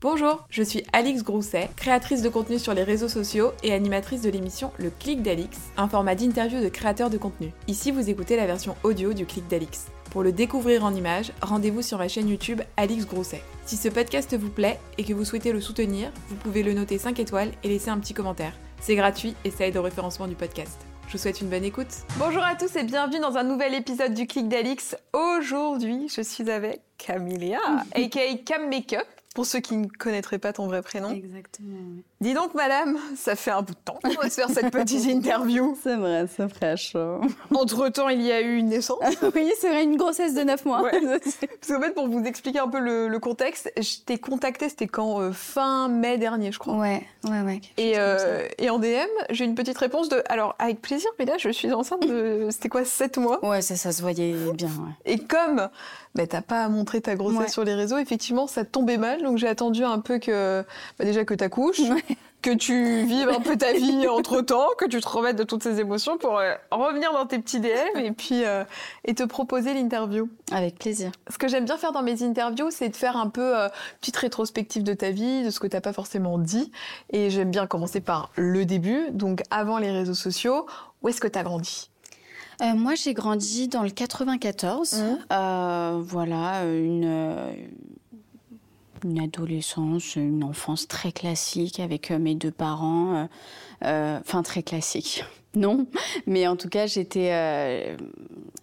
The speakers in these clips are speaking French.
Bonjour, je suis Alix Grousset, créatrice de contenu sur les réseaux sociaux et animatrice de l'émission Le Clic d'Alix, un format d'interview de créateurs de contenu. Ici, vous écoutez la version audio du Clic d'Alix. Pour le découvrir en images, rendez-vous sur ma chaîne YouTube Alix Grousset. Si ce podcast vous plaît et que vous souhaitez le soutenir, vous pouvez le noter 5 étoiles et laisser un petit commentaire. C'est gratuit et ça aide au référencement du podcast. Je vous souhaite une bonne écoute. Bonjour à tous et bienvenue dans un nouvel épisode du Clic d'Alix. Aujourd'hui, je suis avec Camélia, aka Cam Makeup pour ceux qui ne connaîtraient pas ton vrai prénom. Exactement. Dis donc, madame, ça fait un bout de temps qu'on va se faire cette petite interview. C'est vrai, c'est fraîche. Entre-temps, il y a eu une naissance. oui, c'est vrai, une grossesse de 9 mois. Parce qu'en fait, pour vous expliquer un peu le, contexte, je t'ai contacté, c'était quand euh, Fin mai dernier, je crois. Ouais, ouais, ouais. Et, euh, et en DM, j'ai une petite réponse de Alors, avec plaisir, mais là, je suis enceinte de. C'était quoi, 7 mois? Ouais, ça, ça se voyait bien. Et comme bah, t'as pas montré ta grossesse sur les réseaux, effectivement, ça tombait mal. Donc, j'ai attendu un peu que. Bah, déjà que t'accouches. Ouais que tu vives un peu ta vie entre temps, que tu te remettes de toutes ces émotions pour euh, revenir dans tes petits DM et puis euh, et te proposer l'interview. Avec plaisir. Ce que j'aime bien faire dans mes interviews, c'est de faire un peu euh, petite rétrospective de ta vie, de ce que tu n'as pas forcément dit. Et j'aime bien commencer par le début, donc avant les réseaux sociaux. Où est-ce que tu as grandi moi, j'ai grandi dans le 94. Mmh. voilà, une, une adolescence, une enfance très classique avec euh, mes deux parents. Euh, euh, enfin, très classique. Non, mais en tout cas, j'étais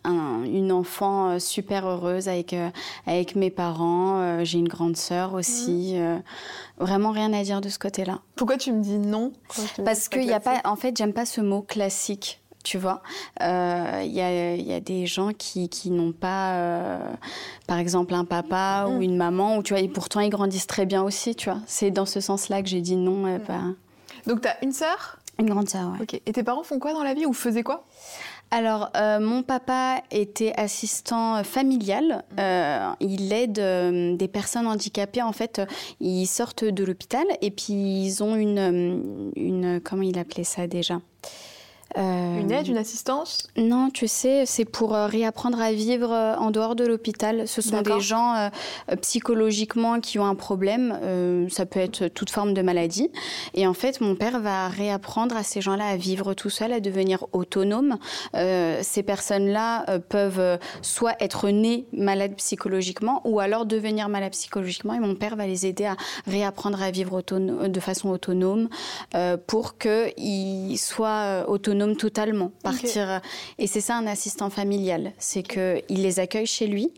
une enfant super heureuse avec, avec mes parents. J'ai une grande sœur aussi. Mmh. vraiment rien à dire de ce côté-là. Pourquoi tu me dis non Parce qu'il n'y a pas. En fait, j'aime pas ce mot classique tu vois. Il euh, y, a, des gens qui, n'ont pas, euh, par exemple, un papa ou mm. une maman, ou, tu vois, et pourtant ils grandissent très bien aussi, tu vois. C'est dans ce sens-là que j'ai dit non. Euh, mm. Donc, tu as une sœur? Une grande sœur, oui. Ok. Et tes parents font quoi dans la vie ou faisaient quoi? Alors, mon papa était assistant familial. Mm. il aide des personnes handicapées. En fait, ils sortent de l'hôpital et puis ils ont une, une comment il appelait ça déjà? Euh, une aide, une assistance? Non, tu sais, c'est pour euh, réapprendre à vivre euh, en dehors de l'hôpital. Ce sont des gens psychologiquement qui ont un problème. ça peut être toute forme de maladie. Et en fait, mon père va réapprendre à ces gens-là à vivre tout seul, à devenir autonomes. ces personnes-là peuvent soit être nées malades psychologiquement ou alors devenir malades psychologiquement. Et mon père va les aider à réapprendre à vivre de façon autonome pour qu'ils soient autonomes totalement, partir. Et c'est ça un assistant familial, c'est qu'il les accueille chez lui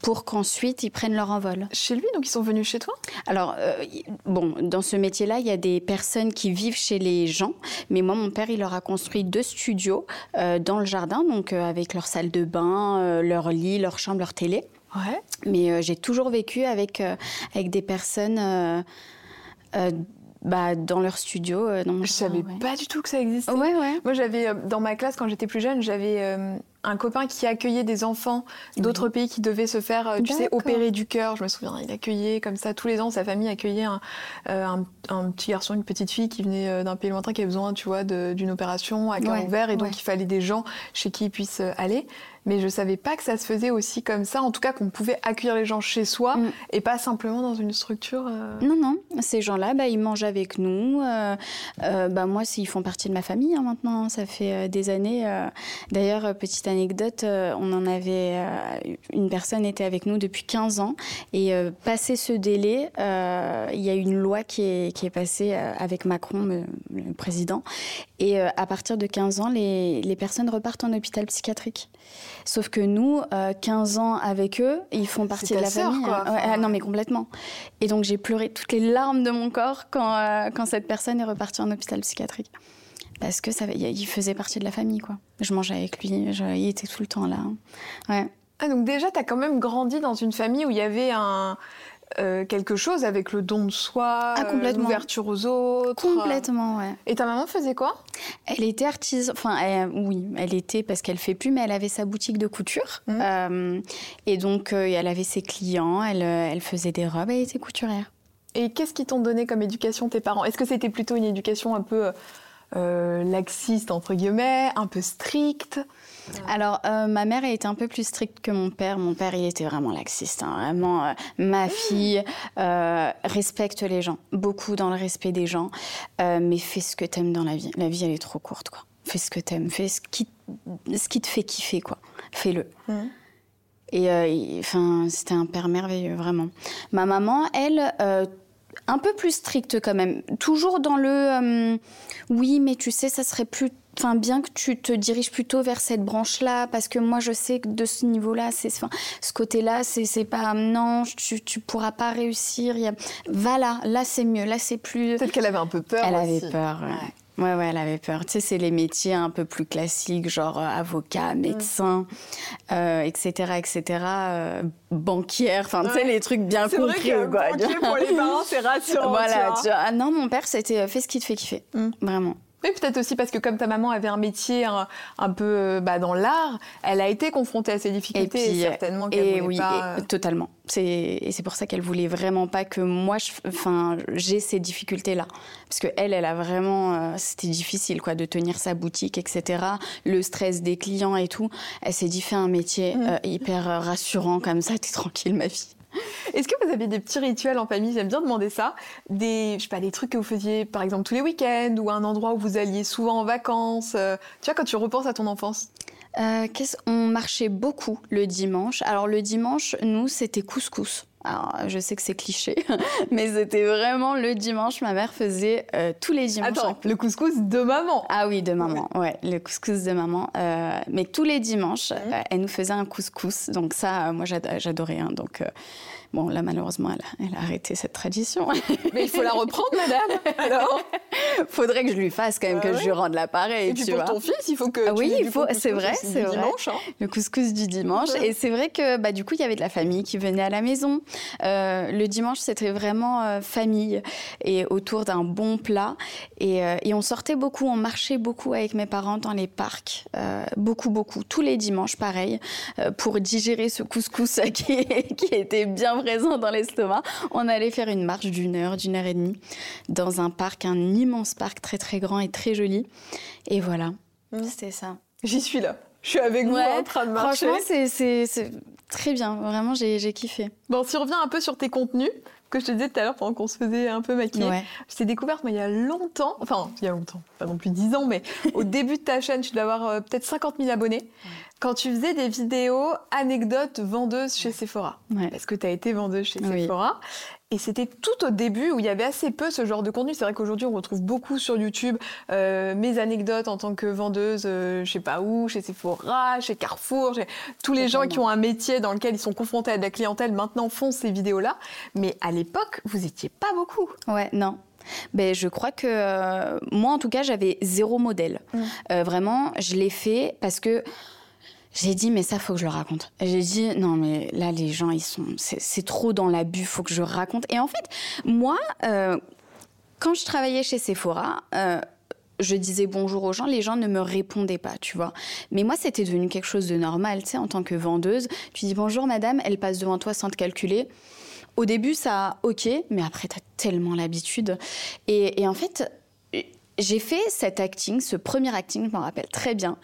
pour qu'ensuite ils prennent leur envol. Chez lui, donc ils sont venus chez toi? Alors, euh, bon, dans ce métier-là, il y a des personnes qui vivent chez les gens, mais moi, mon père, il leur a construit deux studios euh, dans le jardin, donc euh, avec leur salle de bain, leur lit, leur chambre, leur télé. Ouais. Mais j'ai toujours vécu avec, avec des personnes bah, dans leur studio. Euh, je savais pas du tout que ça existait. Ouais, ouais. Moi, j'avais euh, dans ma classe quand j'étais plus jeune, j'avais euh, un copain qui accueillait des enfants d'autres pays qui devaient se faire, tu sais, opérer du cœur. Je me souviens, il accueillait comme ça tous les ans. Sa famille accueillait un, un, petit garçon, une petite fille qui venait d'un pays lointain qui avait besoin, tu vois, d'une opération à cœur ouvert, et donc il fallait des gens chez qui ils puissent aller mais je savais pas que ça se faisait aussi comme ça. En tout cas, qu'on pouvait accueillir les gens chez soi mm. et pas simplement dans une structure. Euh. Non, non. Ces gens-là, bah, ils mangent avec nous. Euh, euh, bah, moi, ils font partie de ma famille hein, maintenant. Ça fait des années. D'ailleurs, petite anecdote, on en avait. une personne était avec nous depuis 15 ans. Et passé ce délai, il y a une loi qui est, qui est passée avec Macron, le, président. Et à partir de 15 ans, les, les personnes repartent en hôpital psychiatrique. Sauf que nous, 15 euh, ans avec eux, ils font partie de la famille. Quoi. Ah, non, mais complètement. Et donc j'ai pleuré toutes les larmes de mon corps quand, euh, quand cette personne est repartie en hôpital psychiatrique. Parce que ça, il faisait partie de la famille, quoi. Je mangeais avec lui, il était tout le temps là. Ouais. Ah, donc déjà, tu as quand même grandi dans une famille où il y avait un, euh, quelque chose avec le don de soi, ah, l'ouverture aux autres. Complètement, ouais. Et ta maman faisait quoi? Elle était artisan, enfin oui, elle était parce qu'elle fait plus, mais elle avait sa boutique de couture. Mmh. Euh, et donc euh, elle avait ses clients, elle, elle faisait des robes, elle était couturière. Et qu'est-ce qu'ils t'ont donné comme éducation tes parents? Est-ce que c'était plutôt une éducation un peu laxiste, entre guillemets, un peu stricte alors, euh, ma mère était un peu plus stricte que mon père. Mon père, il était vraiment laxiste. Hein. Vraiment, euh, ma fille euh, respecte les gens, beaucoup dans le respect des gens, mais fais ce que t'aimes dans la vie. La vie, elle est trop courte, quoi. Fais ce que t'aimes, fais ce qui, ce qui te fait kiffer, quoi. Fais-le. Mmh. Et enfin, c'était un père merveilleux, vraiment. Ma maman, elle un peu plus stricte quand même. Toujours dans le oui, mais tu sais, ça serait plus enfin bien que tu te diriges plutôt vers cette branche là parce que moi je sais que de ce niveau là c'est enfin, ce côté là c'est pas non tu tu pourras pas réussir y a, va là là c'est mieux là c'est plus peut-être qu'elle avait un peu peur elle avait peur ouais. Ouais. elle avait peur. Tu sais, c'est les métiers un peu plus classiques, genre euh, avocat, médecin, etc., etc., euh, banquière, enfin, tu sais, les trucs bien compris. Vrai quoi. Banquier pour les parents, c'est rassurant. voilà, tu vois. Ah non, mon père, c'était euh, fais ce qui te fait kiffer, mm. vraiment. Oui, peut-être aussi parce que comme ta maman avait un métier un, peu euh, bah, dans l'art, elle a été confrontée à ces difficultés et, certainement qu'elle oui, pas... Et, totalement. Et c'est pour ça qu'elle voulait vraiment pas que moi, enfin, j'ai ces difficultés-là, parce que elle, elle a vraiment, euh, c'était difficile quoi, de tenir sa boutique, etc. Le stress des clients et tout. Elle s'est dit fais un métier euh, hyper rassurant comme ça, t'es tranquille ma fille. Est-ce que vous avez des petits rituels en famille? J'aime bien demander ça. Des, je sais pas, des trucs que vous faisiez par exemple tous les week-ends ou un endroit où vous alliez souvent en vacances. Euh, tu vois, quand tu repenses à ton enfance? Euh, on marchait beaucoup le dimanche. Alors le dimanche, nous, c'était couscous. Alors, je sais que c'est cliché, mais c'était vraiment le dimanche. Ma mère faisait euh, tous les dimanches. Attends, le couscous de maman. Ah oui, de maman. Ouais, le couscous de maman. Euh, mais tous les dimanches, mmh. euh, elle nous faisait un couscous. Donc ça, moi, j'adorais. Hein, donc Bon, là, malheureusement, elle a, arrêté cette tradition. Mais il faut la reprendre, madame. Alors Faudrait que je lui fasse quand même, que ah je lui rende l'appareil. Et puis pour ton fils, il faut que. Ah oui, il faut. C'est vrai, c'est vrai. Dimanche, hein. Le couscous du dimanche. Et c'est vrai que, bah, du coup, il y avait de la famille qui venait à la maison. Euh, le dimanche, c'était vraiment euh, famille et autour d'un bon plat. Et, euh, et, on sortait beaucoup, on marchait beaucoup avec mes parents dans les parcs, beaucoup, beaucoup, tous les dimanches, pareil, pour digérer ce couscous qui, qui était bien présent dans l'estomac. On allait faire une marche d'une heure, d'une heure et demie, dans un parc, un immense parc très très grand et très joli. Et voilà, mmh. c'était ça. J'y suis là. Je suis avec vous en train de marcher. Franchement, c'est très bien. Vraiment, j'ai kiffé. Bon, si on revient un peu sur tes contenus, que je te disais tout à l'heure pendant qu'on se faisait un peu maquiller. Je t'ai découverte moi, il y a longtemps, enfin il y a longtemps, pas non plus 10 ans, mais au début de ta chaîne, tu dois avoir euh, peut-être 50 000 abonnés quand tu faisais des vidéos anecdotes vendeuses chez Sephora. Parce que tu as été vendeuse chez Sephora. Et c'était tout au début où il y avait assez peu ce genre de contenu. C'est vrai qu'aujourd'hui, on retrouve beaucoup sur YouTube euh, mes anecdotes en tant que vendeuse, euh, je sais pas où, chez Sephora, chez Carrefour. Tous les gens qui ont un métier dans lequel ils sont confrontés à de la clientèle maintenant font ces vidéos-là. Mais à l'époque, vous étiez pas beaucoup. Ouais, non. Ben, je crois que euh, moi, en tout cas, j'avais zéro modèle. Mmh. Euh, vraiment, je l'ai fait parce que j'ai dit, mais ça, faut que je le raconte. J'ai dit, non, mais là, les gens, ils sont, c'est trop dans l'abus, faut que je raconte. Et en fait, moi, euh, quand je travaillais chez Sephora, euh, je disais bonjour aux gens, les gens ne me répondaient pas, tu vois. Mais moi, c'était devenu quelque chose de normal, tu sais, en tant que vendeuse. Tu dis bonjour madame, elle passe devant toi sans te calculer. Au début, ça, ok, mais après, tu as tellement l'habitude. Et en fait, j'ai fait cet acting, ce premier acting, je m'en rappelle très bien.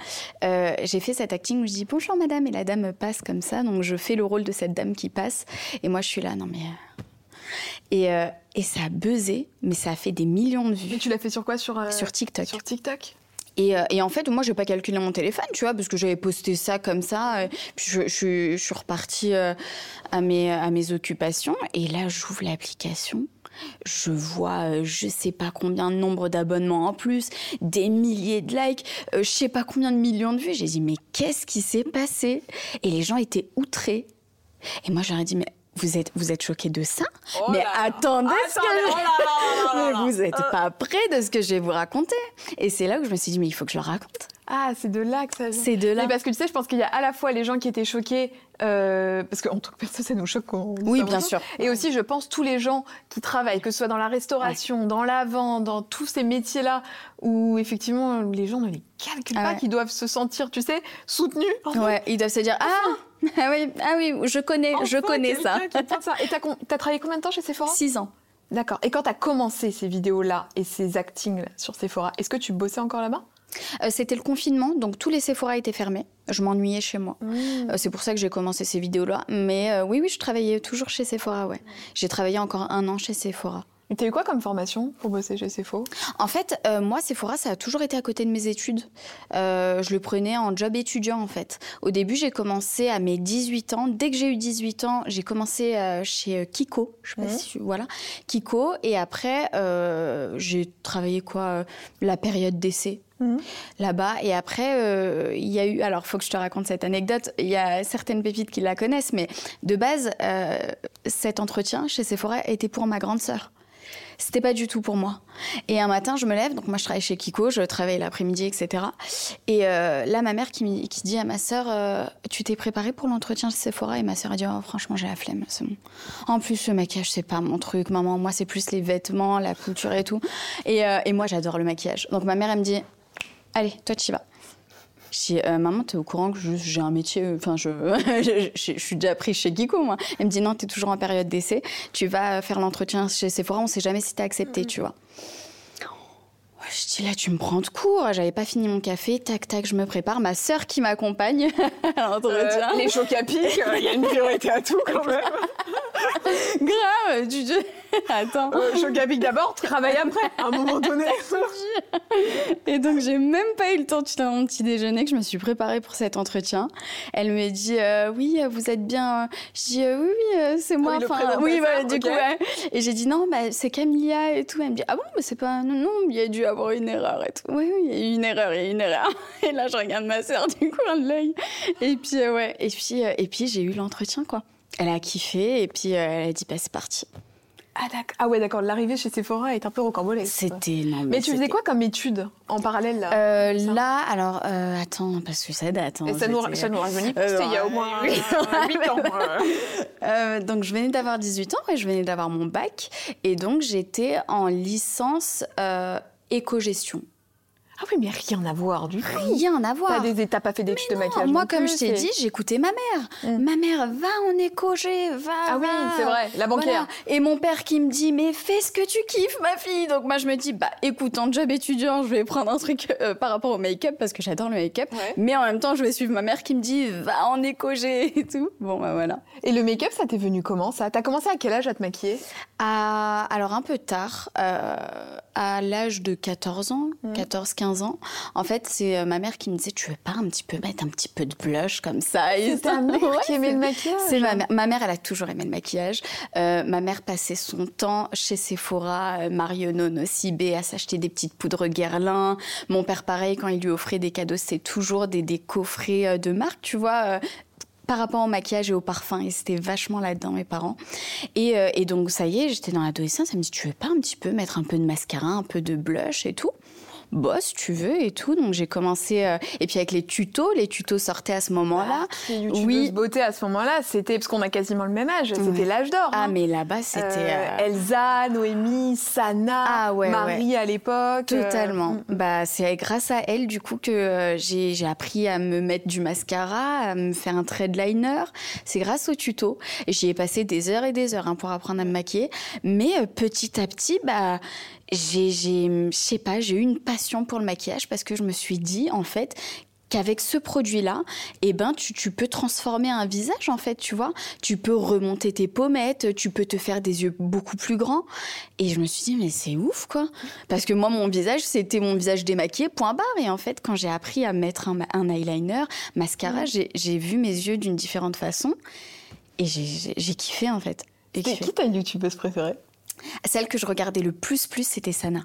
Euh, j'ai fait cet acting où je dis bonjour madame et la dame passe comme ça, donc je fais le rôle de cette dame qui passe et moi je suis là non mais euh. et, euh, et ça a buzzé, mais ça a fait des millions de vues. Et tu l'as fait sur quoi? Sur sur TikTok. Sur TikTok? Et, et, en fait, moi, je n'ai pas calculé mon téléphone, tu vois, parce que j'avais posté ça comme ça. Puis je, je, je suis repartie à mes, à mes occupations. Et là, j'ouvre l'application je vois euh, je sais pas combien de nombre d'abonnements en plus, des milliers de likes, euh, je sais pas combien de millions de vues. J'ai dit mais qu'est-ce qui s'est passé? Et les gens étaient outrés. Et moi j'aurais dit mais vous êtes, vous êtes choqués de ça oh Mais attendez, ce que... vous n'êtes pas prêts de ce que je vais vous raconter. Et c'est là que je me suis dit, mais il faut que je le raconte. Ah, c'est de là que ça vient. C'est de là. Mais parce que tu sais, je pense qu'il y a à la fois les gens qui étaient choqués, euh, parce qu'en tant que personne, ça nous choque. Oui, bien sûr. Et aussi, je pense, tous les gens qui travaillent, que ce soit dans la restauration, dans la vente, dans tous ces métiers-là, où effectivement, les gens ne les calculent ah pas, qui doivent se sentir, tu sais, soutenus. Ouais, ils doivent se dire, ah ah oui, ah oui, je connais, je connais ça. ça. Et t'as as travaillé combien de temps chez Sephora? Six ans. D'accord. Et quand tu as commencé ces vidéos-là et ces actings sur Sephora, est-ce que tu bossais encore là-bas? Euh, C'était le confinement, donc tous les Sephora étaient fermés. Je m'ennuyais chez moi. Mmh. Euh, c'est pour ça que j'ai commencé ces vidéos-là. Mais euh, oui, oui, je travaillais toujours chez Sephora, ouais. J'ai travaillé encore un an chez Sephora. Et t'as eu quoi comme formation pour bosser chez Sephora? En fait, euh, moi, Sephora, ça a toujours été à côté de mes études. Euh, je le prenais en job étudiant, en fait. Au début, j'ai commencé à mes 18 ans. Dès que j'ai eu 18 ans, j'ai commencé euh, chez Kiko. Je sais pas mmh. si... Voilà. Kiko. Et après, j'ai travaillé, quoi, la période d'essai. Mmh. là-bas. Et après, il y a eu, alors faut que je te raconte cette anecdote, il y a certaines pépites qui la connaissent, mais de base, cet entretien chez Sephora était pour ma grande sœur. C'était pas du tout pour moi. Et un matin, je me lève, donc moi je travaille chez Kiko, je travaille l'après-midi, etc. Et euh, là, ma mère qui, qui, dit à ma sœur euh, Tu t'es préparée pour l'entretien chez Sephora? Et ma sœur a dit oh, Franchement, j'ai la flemme, c'est bon. En plus, le maquillage, c'est pas mon truc, maman. Moi, c'est plus les vêtements, la couture et tout. Et, euh, et moi, j'adore le maquillage. Donc ma mère, elle me dit Allez, toi, tu y vas. Je dis, euh, maman, t'es au courant que j'ai un métier, euh, enfin, je, je, suis déjà prise chez Kiko, moi. Elle me dit, non, t'es toujours en période d'essai, tu vas faire l'entretien chez Sephora, on sait jamais si t'es accepté, tu vois. Je dis là, tu me prends de court. J'avais pas fini mon café. Tac, tac, je me prépare. Ma sœur qui m'accompagne à l'entretien. Euh, les chocs à pic, il y a une priorité à tout quand même. Grave, dis. Attends. Euh, choc à pic d'abord, travaille après, à un moment donné. Et donc, j'ai même pas eu le temps de faire mon petit déjeuner que je me suis préparée pour cet entretien. Elle me dit euh, Oui, vous êtes bien. Je dis Oui, oui, c'est moi. Oui, enfin, oui bah, du coup, ouais. Et j'ai dit Non, bah, c'est Camilla et tout. Elle me dit Ah bon, mais c'est pas. Non, non, il y a dû avoir une erreur et tout. Oui, oui, il y a eu une erreur, il y a eu une erreur. Et là, je regarde ma sœur du coin de l'œil. Et puis, euh, ouais, et puis, euh, et puis j'ai eu l'entretien, quoi. Elle a kiffé et puis euh, elle a dit, bah, c'est parti. Ah, ah, ouais, d'accord. L'arrivée chez Sephora est un peu rocambolesque. C'était mais, mais tu faisais quoi comme étude en parallèle là, là alors attends, parce que ça date. Hein, et ça nous, ça nous rajeunit. C'était il y a au moins 8 ans. donc je venais d'avoir 18 ans, et je venais d'avoir mon bac. Et donc j'étais en licence éco-gestion. Ah oui, mais rien à voir du tout. Rien à voir. T'as des étapes, pas fait d'études de maquillage. Moi, comme je t'ai dit, j'écoutais ma mère. Mm. Ma mère, va en éco-G, va. Ah oui, c'est vrai, la banquière. Et mon père qui me dit, mais fais ce que tu kiffes, ma fille. Donc moi, je me dis, bah écoute, en job étudiant, je vais prendre un truc euh, par rapport au make-up parce que j'adore le make-up. Mais en même temps, je vais suivre ma mère qui me dit, va en éco-G et tout. Bon, bah voilà. Et le make-up, ça t'est venu comment ça? T'as commencé à quel âge à te maquiller? Alors un peu tard, euh, à l'âge de 14 ans, 14-15 mm. ans. En fait, c'est euh, ma mère qui me disait Tu veux pas un petit peu mettre un petit peu de blush comme ça C'est ta mère qui aimait le maquillage C'est ma mère. Ma mère, elle a toujours aimé le maquillage. Euh, ma mère passait son temps chez Sephora, Marionneau, Nocibé, à s'acheter des petites poudres Guerlain. Mon père, pareil, quand il lui offrait des cadeaux, c'est toujours des, des coffrets de marque, tu vois par rapport au maquillage et au parfum. Et c'était vachement là-dedans, mes parents. Et, et, donc, ça y est, j'étais dans l'adolescence. Elle me dit Tu veux pas un petit peu mettre un peu de mascara, un peu de blush et tout? Bosse, tu veux et tout. Donc j'ai commencé euh, et puis avec les tutos, les tutos sortaient à ce moment-là. Ah, oui, beauté à ce moment-là, c'était parce qu'on a quasiment le même âge, c'était l'âge d'or. Ah hein. mais là-bas c'était euh, euh, Elsa, Noémie, Sana, ah, Marie à l'époque. Totalement. Mm, mm. Bah c'est grâce à elle du coup que j'ai appris à me mettre du mascara, à me faire un trait de liner. C'est grâce aux tutos j'y ai passé des heures et des heures hein, pour apprendre à me maquiller. Mais petit à petit, bah j'ai, je sais pas, j'ai eu une passion pour le maquillage parce que je me suis dit, en fait, qu'avec ce produit-là, eh ben, tu, tu, peux transformer un visage, en fait, tu vois. Tu peux remonter tes pommettes, tu peux te faire des yeux beaucoup plus grands. Et je me suis dit, mais c'est ouf, quoi. Parce que moi, mon visage, c'était mon visage démaquillé, point barre. Et en fait, quand j'ai appris à mettre un, un eyeliner, mascara, j'ai vu mes yeux d'une différente façon. Et j'ai kiffé, en fait. Et qui ta youtubeuse préférée? Celle que je regardais le plus, plus, c'était Sana.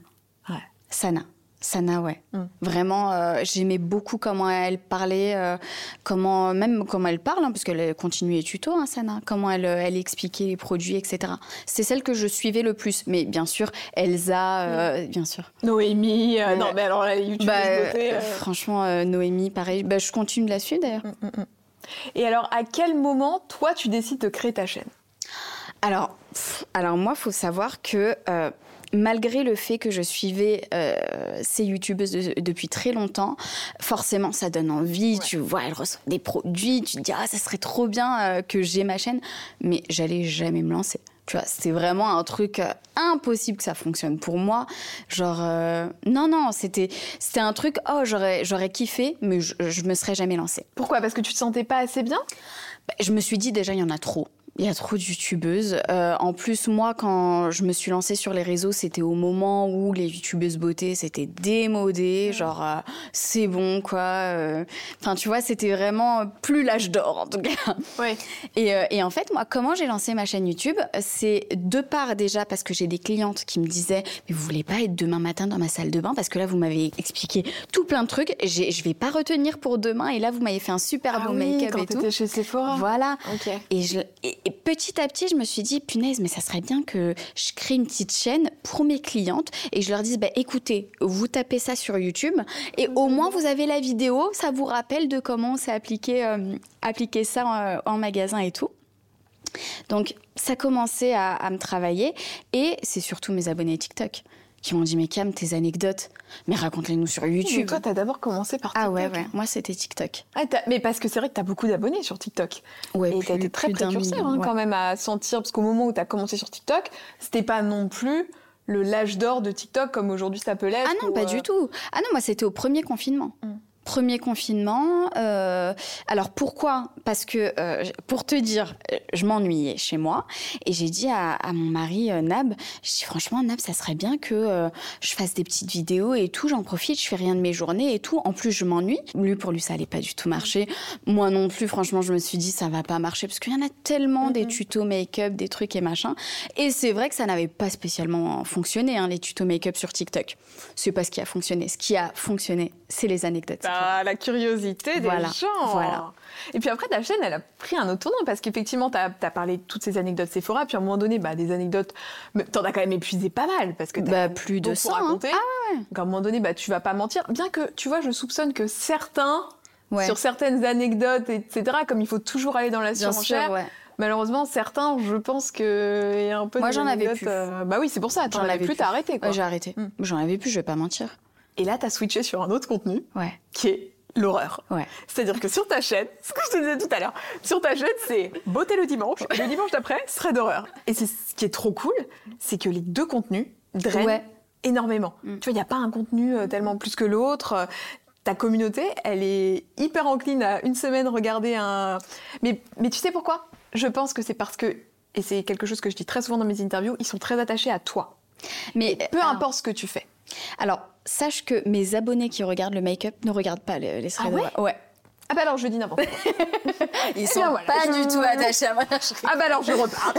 Ouais. Sana. Sana, ouais. Mm. Vraiment, euh, j'aimais beaucoup comment elle parlait, euh, comment même comment elle parle, hein, parce qu'elle continue les tutos, hein, Sana. Comment elle, euh, elle expliquait les produits, etc. C'est celle que je suivais le plus. Mais bien sûr, Elsa, mm. bien sûr. Noémie, non, mais alors la YouTube. Bah, franchement, Noémie, pareil. Bah, je continue de la suivre d'ailleurs. Mm, Et alors, à quel moment, toi, tu décides de créer ta chaîne? Alors, alors moi, faut savoir que euh, malgré le fait que je suivais euh, ces youtubeuses depuis très longtemps, forcément, ça donne envie. Tu vois, elles reçoivent des produits, tu te dis ah ça serait trop bien euh, que j'ai ma chaîne, mais j'allais jamais me lancer Tu vois, c'était vraiment un truc impossible que ça fonctionne pour moi. Genre, euh, non, non, c'était, c'était un truc, oh, j'aurais, j'aurais kiffé, mais je, je me serais jamais lancée. Pourquoi? Parce que tu te sentais pas assez bien? Bah, Je me suis dit, déjà, il y en a trop. Il y a trop de youtubeuses. Euh, en plus, moi, quand je me suis lancée sur les réseaux, c'était au moment où les youtubeuses beauté, c'était démodé. Genre, euh, c'est bon, quoi. Euh. Enfin, tu vois, c'était vraiment plus l'âge d'or, en tout cas. Ouais. Et, et en fait, moi, comment j'ai lancé ma chaîne YouTube C'est de part déjà parce que j'ai des clientes qui me disaient Mais vous voulez pas être demain matin dans ma salle de bain? Parce que là, vous m'avez expliqué tout plein de trucs. Je vais pas retenir pour demain. Et là, vous m'avez fait un super ah beau oui, make-up et tout. chez Sephora. Voilà. Ok. Et, je, et, et petit à petit, je me suis dit, punaise, mais ça serait bien que je crée une petite chaîne pour mes clientes. Et je leur dise, bah, écoutez, vous tapez ça sur YouTube et au moins vous avez la vidéo, ça vous rappelle de comment c'est appliqué, euh, appliquer ça en, en magasin et tout. Donc, ça commençait à, à me travailler. Et c'est surtout mes abonnés TikTok qui m'ont dit mais Cam tes anecdotes mais raconte-les-nous sur YouTube. Mais toi t'as d'abord commencé par TikTok. Ah ouais ouais, moi c'était TikTok. Ah, mais parce que c'est vrai que t'as beaucoup d'abonnés sur TikTok. Ouais, et t'as été très précurseur hein, ouais. quand même à sentir parce qu'au moment où t'as commencé sur TikTok, c'était pas non plus le l'âge d'or de TikTok comme aujourd'hui ça peut l'être. Ah non, ou, pas euh, du tout. Ah non, moi c'était au premier confinement. Mm. Premier confinement. euh, alors pourquoi? Parce que, euh, pour te dire, je m'ennuyais chez moi et j'ai dit à, à mon mari euh, Nab, je dis franchement Nab, ça serait bien que euh, je fasse des petites vidéos et tout, j'en profite, je fais rien de mes journées et tout. En plus, je m'ennuie. Lui, pour lui, ça allait pas du tout marcher. Moi non plus, franchement, je me suis dit ça va pas marcher parce qu'il y en a tellement des tutos make-up, des trucs et machin. Et c'est vrai que ça n'avait pas spécialement fonctionné, hein, les tutos make-up sur TikTok. C'est pas ce qui a fonctionné. Ce qui a fonctionné, c'est les anecdotes. La curiosité des Voilà, gens. voilà. Et puis après, ta chaîne, elle a pris un autre tournant parce qu'effectivement, t'as as parlé de toutes ces anecdotes Sephora, puis à un moment donné, bah, des anecdotes, t'en as quand même épuisé pas mal parce que t'as Bah, plus de beaucoup 100, hein. raconté. Donc à un moment donné, bah, tu vas pas mentir. Bien que, tu vois, je soupçonne que certains, Ouais. sur certaines anecdotes, etc., comme il faut toujours aller dans la surenchère, ouais. malheureusement, certains, je pense qu'il y a un peu Moi, des j'en avais plus. euh, bah oui, c'est pour ça, J'en avais plus, t'as arrêté. Quoi. J'ai arrêté. Mm. J'en avais plus, je vais pas mentir. Et là, t'as switché sur un autre contenu Ouais. qui est l'horreur. Ouais. C'est-à-dire que sur ta chaîne, ce que je te disais tout à l'heure, sur ta chaîne, c'est beauté le dimanche, et le dimanche d'après, serait d'horreur. Et c'est ce qui est trop cool, c'est que les deux contenus drainent Ouais. énormément. Mm. Tu vois, il n'y a pas un contenu euh, tellement plus que l'autre. Euh, Ta communauté, elle est hyper encline à une semaine regarder un. Mais, mais tu sais pourquoi? Je pense que c'est parce que, et c'est quelque chose que je dis très souvent dans mes interviews, ils sont très attachés à toi. Mais Peu alors- importe ce que tu fais. Alors, sache que mes abonnés qui regardent le make-up ne regardent pas les, les Ah ouais. Ah bah alors je dis n'importe quoi. Ils sont voilà, pas je- du tout attachés à moi. Ah bah alors je repars.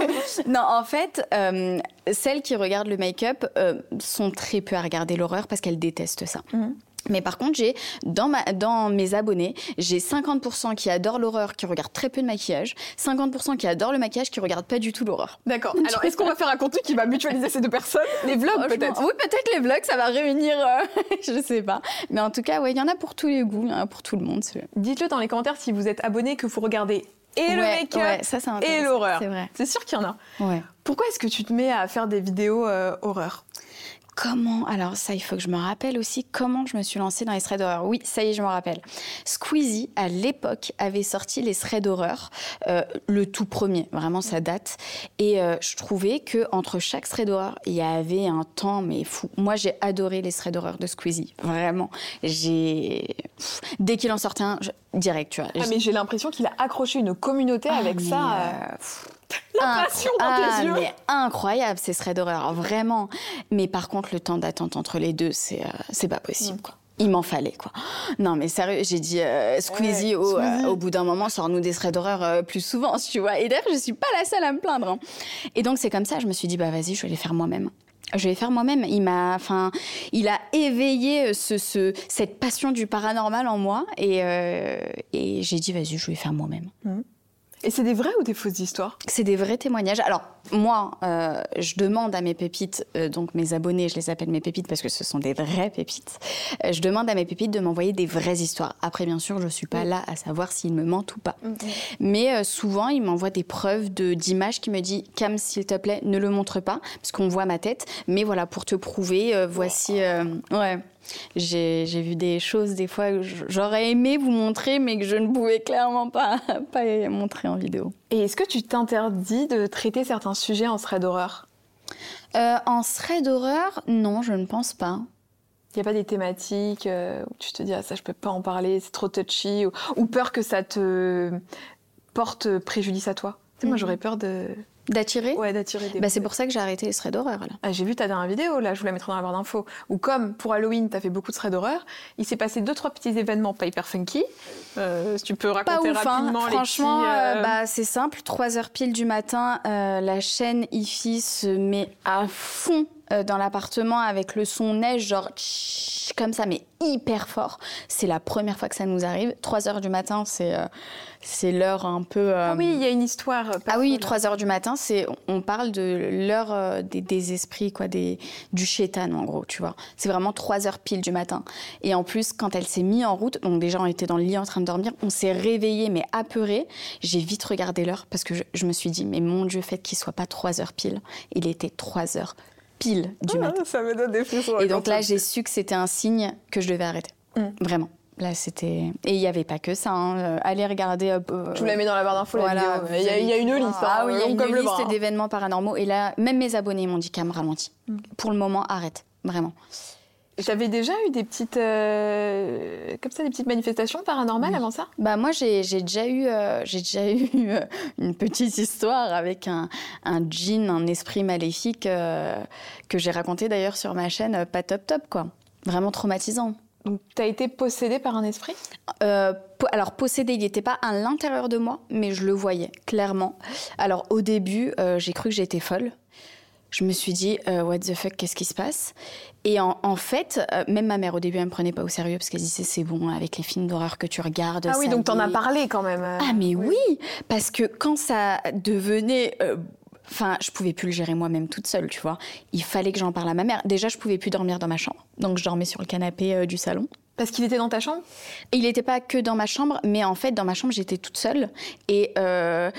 non, en fait, euh, celles qui regardent le make-up euh, sont très peu à regarder l'horreur parce qu'elles détestent ça. Mhm. Mais par contre, j'ai dans, ma, dans mes abonnés, j'ai 50% qui adorent l'horreur, qui regardent très peu de maquillage, 50% qui adorent le maquillage, qui regardent pas du tout l'horreur. D'accord. Alors, est-ce qu'on va faire un contenu qui va mutualiser ces deux personnes? Les vlogs, peut-être Oui, peut-être les vlogs, ça va réunir, euh, je sais pas. Mais en tout cas, ouais, il y en a pour tous les goûts, il y en a pour tout le monde. Dites-le dans les commentaires si vous êtes abonné que vous regardez et le make-up ouais, ça, c'est et l'horreur. C'est vrai. C'est sûr qu'il y en a. Ouais. Pourquoi est-ce que tu te mets à faire des vidéos euh, horreur? Comment Alors ça, il faut que je me rappelle aussi comment je me suis lancée dans les threads d'horreur. Oui, ça y est, je me rappelle. Squeezie, à l'époque, avait sorti les threads d'horreur, euh, le tout premier, vraiment ça date. Et euh, je trouvais que entre chaque thread d'horreur, il y avait un temps mais fou. Moi, j'ai adoré les threads d'horreur de Squeezie, vraiment. J'ai dès qu'il en sortait un, je- direct, tu vois. Ah, mais j'ai l'impression qu'il a accroché une communauté Ah, avec ça. euh, La passion dans ah, tes yeux. mais incroyable ces threads d'horreur, vraiment. Mais par contre, le temps d'attente entre les deux, c'est euh, pas possible, Mm. quoi. Il m'en fallait, quoi. Non, mais sérieux, j'ai dit euh, Squeezie, Ouais, au, Squeezie. euh, au bout d'un moment, sors-nous des threads d'horreur euh, plus souvent, tu vois. Et d'ailleurs, je suis pas la seule à me plaindre. hein. Et donc, c'est comme ça, je me suis dit, bah vas-y, je vais les faire moi-même. Je vais les faire moi-même. Il m'a, enfin, il a éveillé ce, ce- cette passion du paranormal en moi, et, euh, et j'ai dit, vas-y, je vais les faire moi-même. Et c'est des vraies ou des fausses histoires? C'est des vrais témoignages. Alors, moi, euh, je demande à mes pépites, euh, donc mes abonnés, je les appelle mes pépites parce que ce sont des vraies pépites. Euh, je demande à mes pépites de m'envoyer des vraies histoires. Après, bien sûr, je suis pas là à savoir s'ils me mentent ou pas. Mais euh, souvent, ils m'envoient des preuves de- d'images qui me disent Cam, s'il te plaît, ne le montre pas, parce qu'on voit ma tête. Mais voilà, pour te prouver, voici. ouais. J'ai vu des choses des fois que j'aurais aimé vous montrer, mais que je ne pouvais clairement pas, pas montrer en vidéo. Et est-ce que tu t'interdis de traiter certains sujets en thread d'horreur euh, En thread d'horreur, non, je ne pense pas. Il n'y a pas des thématiques euh, où tu te dis ah ça je peux pas en parler, c'est trop touchy, ou, peur que ça te porte préjudice à toi? Sais, moi mhm. j'aurais peur de D'attirer Ouais, d'attirer des. Bah, c'est pour ça que j'ai arrêté les threads d'horreur. Là. Ah, j'ai vu ta dernière vidéo, là, je vous la mettrai dans la barre d'infos. Ou comme pour Halloween, t'as fait beaucoup de threads d'horreur, il s'est passé deux, trois petits événements pas hyper funky. Euh, si tu peux raconter pas ouf, hein. rapidement Franchement, les euh, bah, c'est simple. 3 heures pile du matin, euh, la chaîne IFI se met à fond dans l'appartement avec le son neige, genre comme ça, mais hyper fort. C'est la première fois que ça nous arrive. 3 heures du matin, c'est c'est l'heure un peu. Euh, ah oui, il y a une histoire. Ah oui, 3 heures du matin, c'est on parle de l'heure euh, des, esprits, quoi, des, du chétan en gros, tu vois. C'est vraiment 3 heures pile du matin. Et en plus, quand elle s'est mise en route, donc déjà on était dans le lit en train de dormir, on s'est réveillé mais apeuré. J'ai vite regardé l'heure parce que je, me suis dit, mais mon Dieu, fait qu'il soit pas 3 heures pile. Il était 3 heures pile du ah, matin. Ça me donne des frissons. Et donc là, j'ai su que c'était un signe que je devais arrêter. Mm. Vraiment. Là, c'était. Et il n'y avait pas que ça. Hein. Euh, allez regarder. Euh, tu me la mets dans la barre d'infos, voilà, Il y, a une liste. Hein, ah oui, il y a une liste d'événements paranormaux. Et là, même mes abonnés m'ont dit Cam, ralentit. Mm. Pour le moment, arrête. Vraiment. J'avais déjà eu des petites, euh, comme ça, des petites manifestations paranormales avant ça? Bah moi j'ai déjà eu, j'ai déjà eu une petite histoire avec un, un djinn, un esprit maléfique que j'ai raconté d'ailleurs sur ma chaîne, pas top top quoi, vraiment traumatisant. Donc, tu as été possédée par un esprit? Euh, Alors, possédée, il n'était pas à l'intérieur de moi, mais je le voyais clairement. Alors, au début, euh, j'ai cru que j'étais folle. Je me suis dit, euh, what the fuck, qu'est-ce qui se passe? Et en, fait, même ma mère, au début, elle me prenait pas au sérieux parce qu'elle disait, c'est bon, avec les films d'horreur que tu regardes. Ah oui, donc t'en as parlé quand même. Ah, mais oui. oui, parce que quand ça devenait Enfin, je pouvais plus le gérer moi-même toute seule, tu vois. Il fallait que j'en parle à ma mère. Déjà, je pouvais plus dormir dans ma chambre. Donc, je dormais sur le canapé euh, du salon. Parce qu'il était dans ta chambre? Il n'était pas que dans ma chambre, mais en fait, dans ma chambre, j'étais toute seule. Et euh,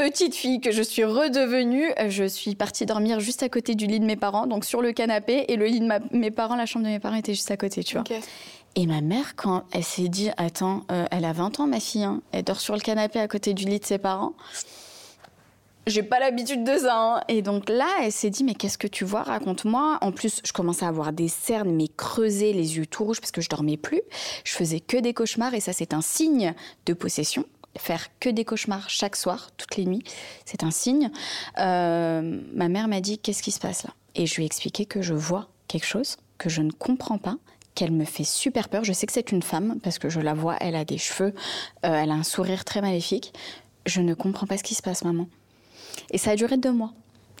petite fille que je suis redevenue, je suis partie dormir juste à côté du lit de mes parents, donc sur le canapé. Et le lit de mes parents, la chambre de mes parents était juste à côté, tu vois. Et ma mère, quand elle s'est dit, attends, euh, elle a 20 ans, ma fille, hein. elle dort sur le canapé à côté du lit de ses parents j'ai pas l'habitude de ça. Hein. Et donc là, elle s'est dit, mais qu'est-ce que tu vois? Raconte-moi. En plus, je commençais à avoir des cernes, mais creusées, les yeux tout rouges, parce que je dormais plus. Je faisais que des cauchemars, et ça, c'est un signe de possession. Faire que des cauchemars chaque soir, toutes les nuits, c'est un signe. Euh, ma mère m'a dit, qu'est-ce qui se passe là? Et je lui ai expliqué que je vois quelque chose que je ne comprends pas, qu'elle me fait super peur. Je sais que c'est une femme parce que je la vois, elle a des cheveux, euh, elle a un sourire très maléfique. Je ne comprends pas ce qui se passe, maman. Et ça a duré deux mois.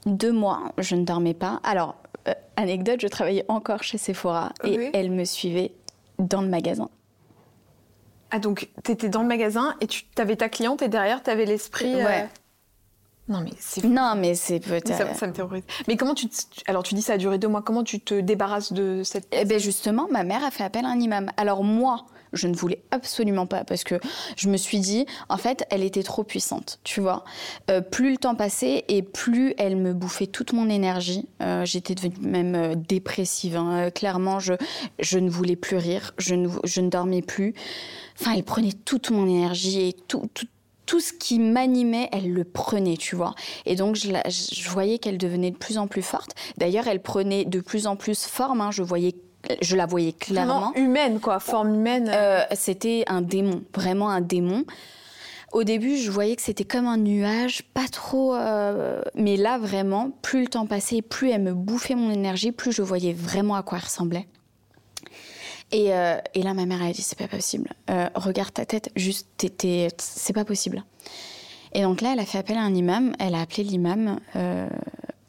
Deux mois, je ne dormais pas. Alors, euh, anecdote, je travaillais encore chez Sephora et elle me suivait dans le magasin. Ah, donc, tu étais dans le magasin et tu avais ta cliente et derrière, tu avais l'esprit. Euh, ouais. Non, mais c'est. Non, mais c'est peut-être. Ça, ça, me terrorise. Mais comment tu. Alors, tu dis ça a duré deux mois. Comment tu te débarrasses de cette. Eh bien, justement, ma mère a fait appel à un imam. Alors, moi, je ne voulais absolument pas parce que je me suis dit, en fait, elle était trop puissante, tu vois. Euh, plus le temps passait et plus elle me bouffait toute mon énergie. Euh, j'étais devenue même euh, dépressive. Hein. clairement, je, ne voulais plus rire, je ne, dormais plus. Enfin, elle prenait toute mon énergie et tout, tout ce qui m'animait, elle le prenait, tu vois. Et donc, je, je voyais qu'elle devenait de plus en plus forte. D'ailleurs, elle prenait de plus en plus forme. Hein. Je voyais je la voyais clairement. humaine, quoi, forme humaine. Euh, c'était un démon, vraiment un démon. Au début, je voyais que c'était comme un nuage, pas trop. Euh, mais là, vraiment, plus le temps passait, plus elle me bouffait mon énergie, plus je voyais vraiment à quoi elle ressemblait. Et, euh, et là, ma mère, elle a dit c'est pas possible. regarde ta tête, juste, c'est pas possible. Et donc là, elle a fait appel à un imam. Elle a appelé l'imam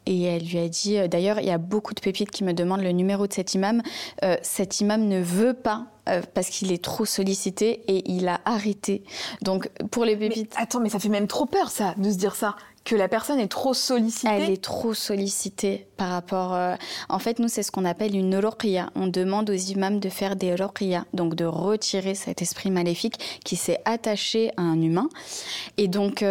et elle lui a dit, euh, d'ailleurs, il y a beaucoup de pépites qui me demandent le numéro de cet imam. Euh, cet imam ne veut pas euh, parce qu'il est trop sollicité et il a arrêté. Donc pour les pépites. attends, mais ça fait même trop peur ça, de se dire ça que la personne est trop sollicitée Elle est trop sollicitée par rapport... En fait, nous, c'est ce qu'on appelle une ruqya. On demande aux imams de faire des ruqya, donc de retirer cet esprit maléfique qui s'est attaché à un humain. Et donc,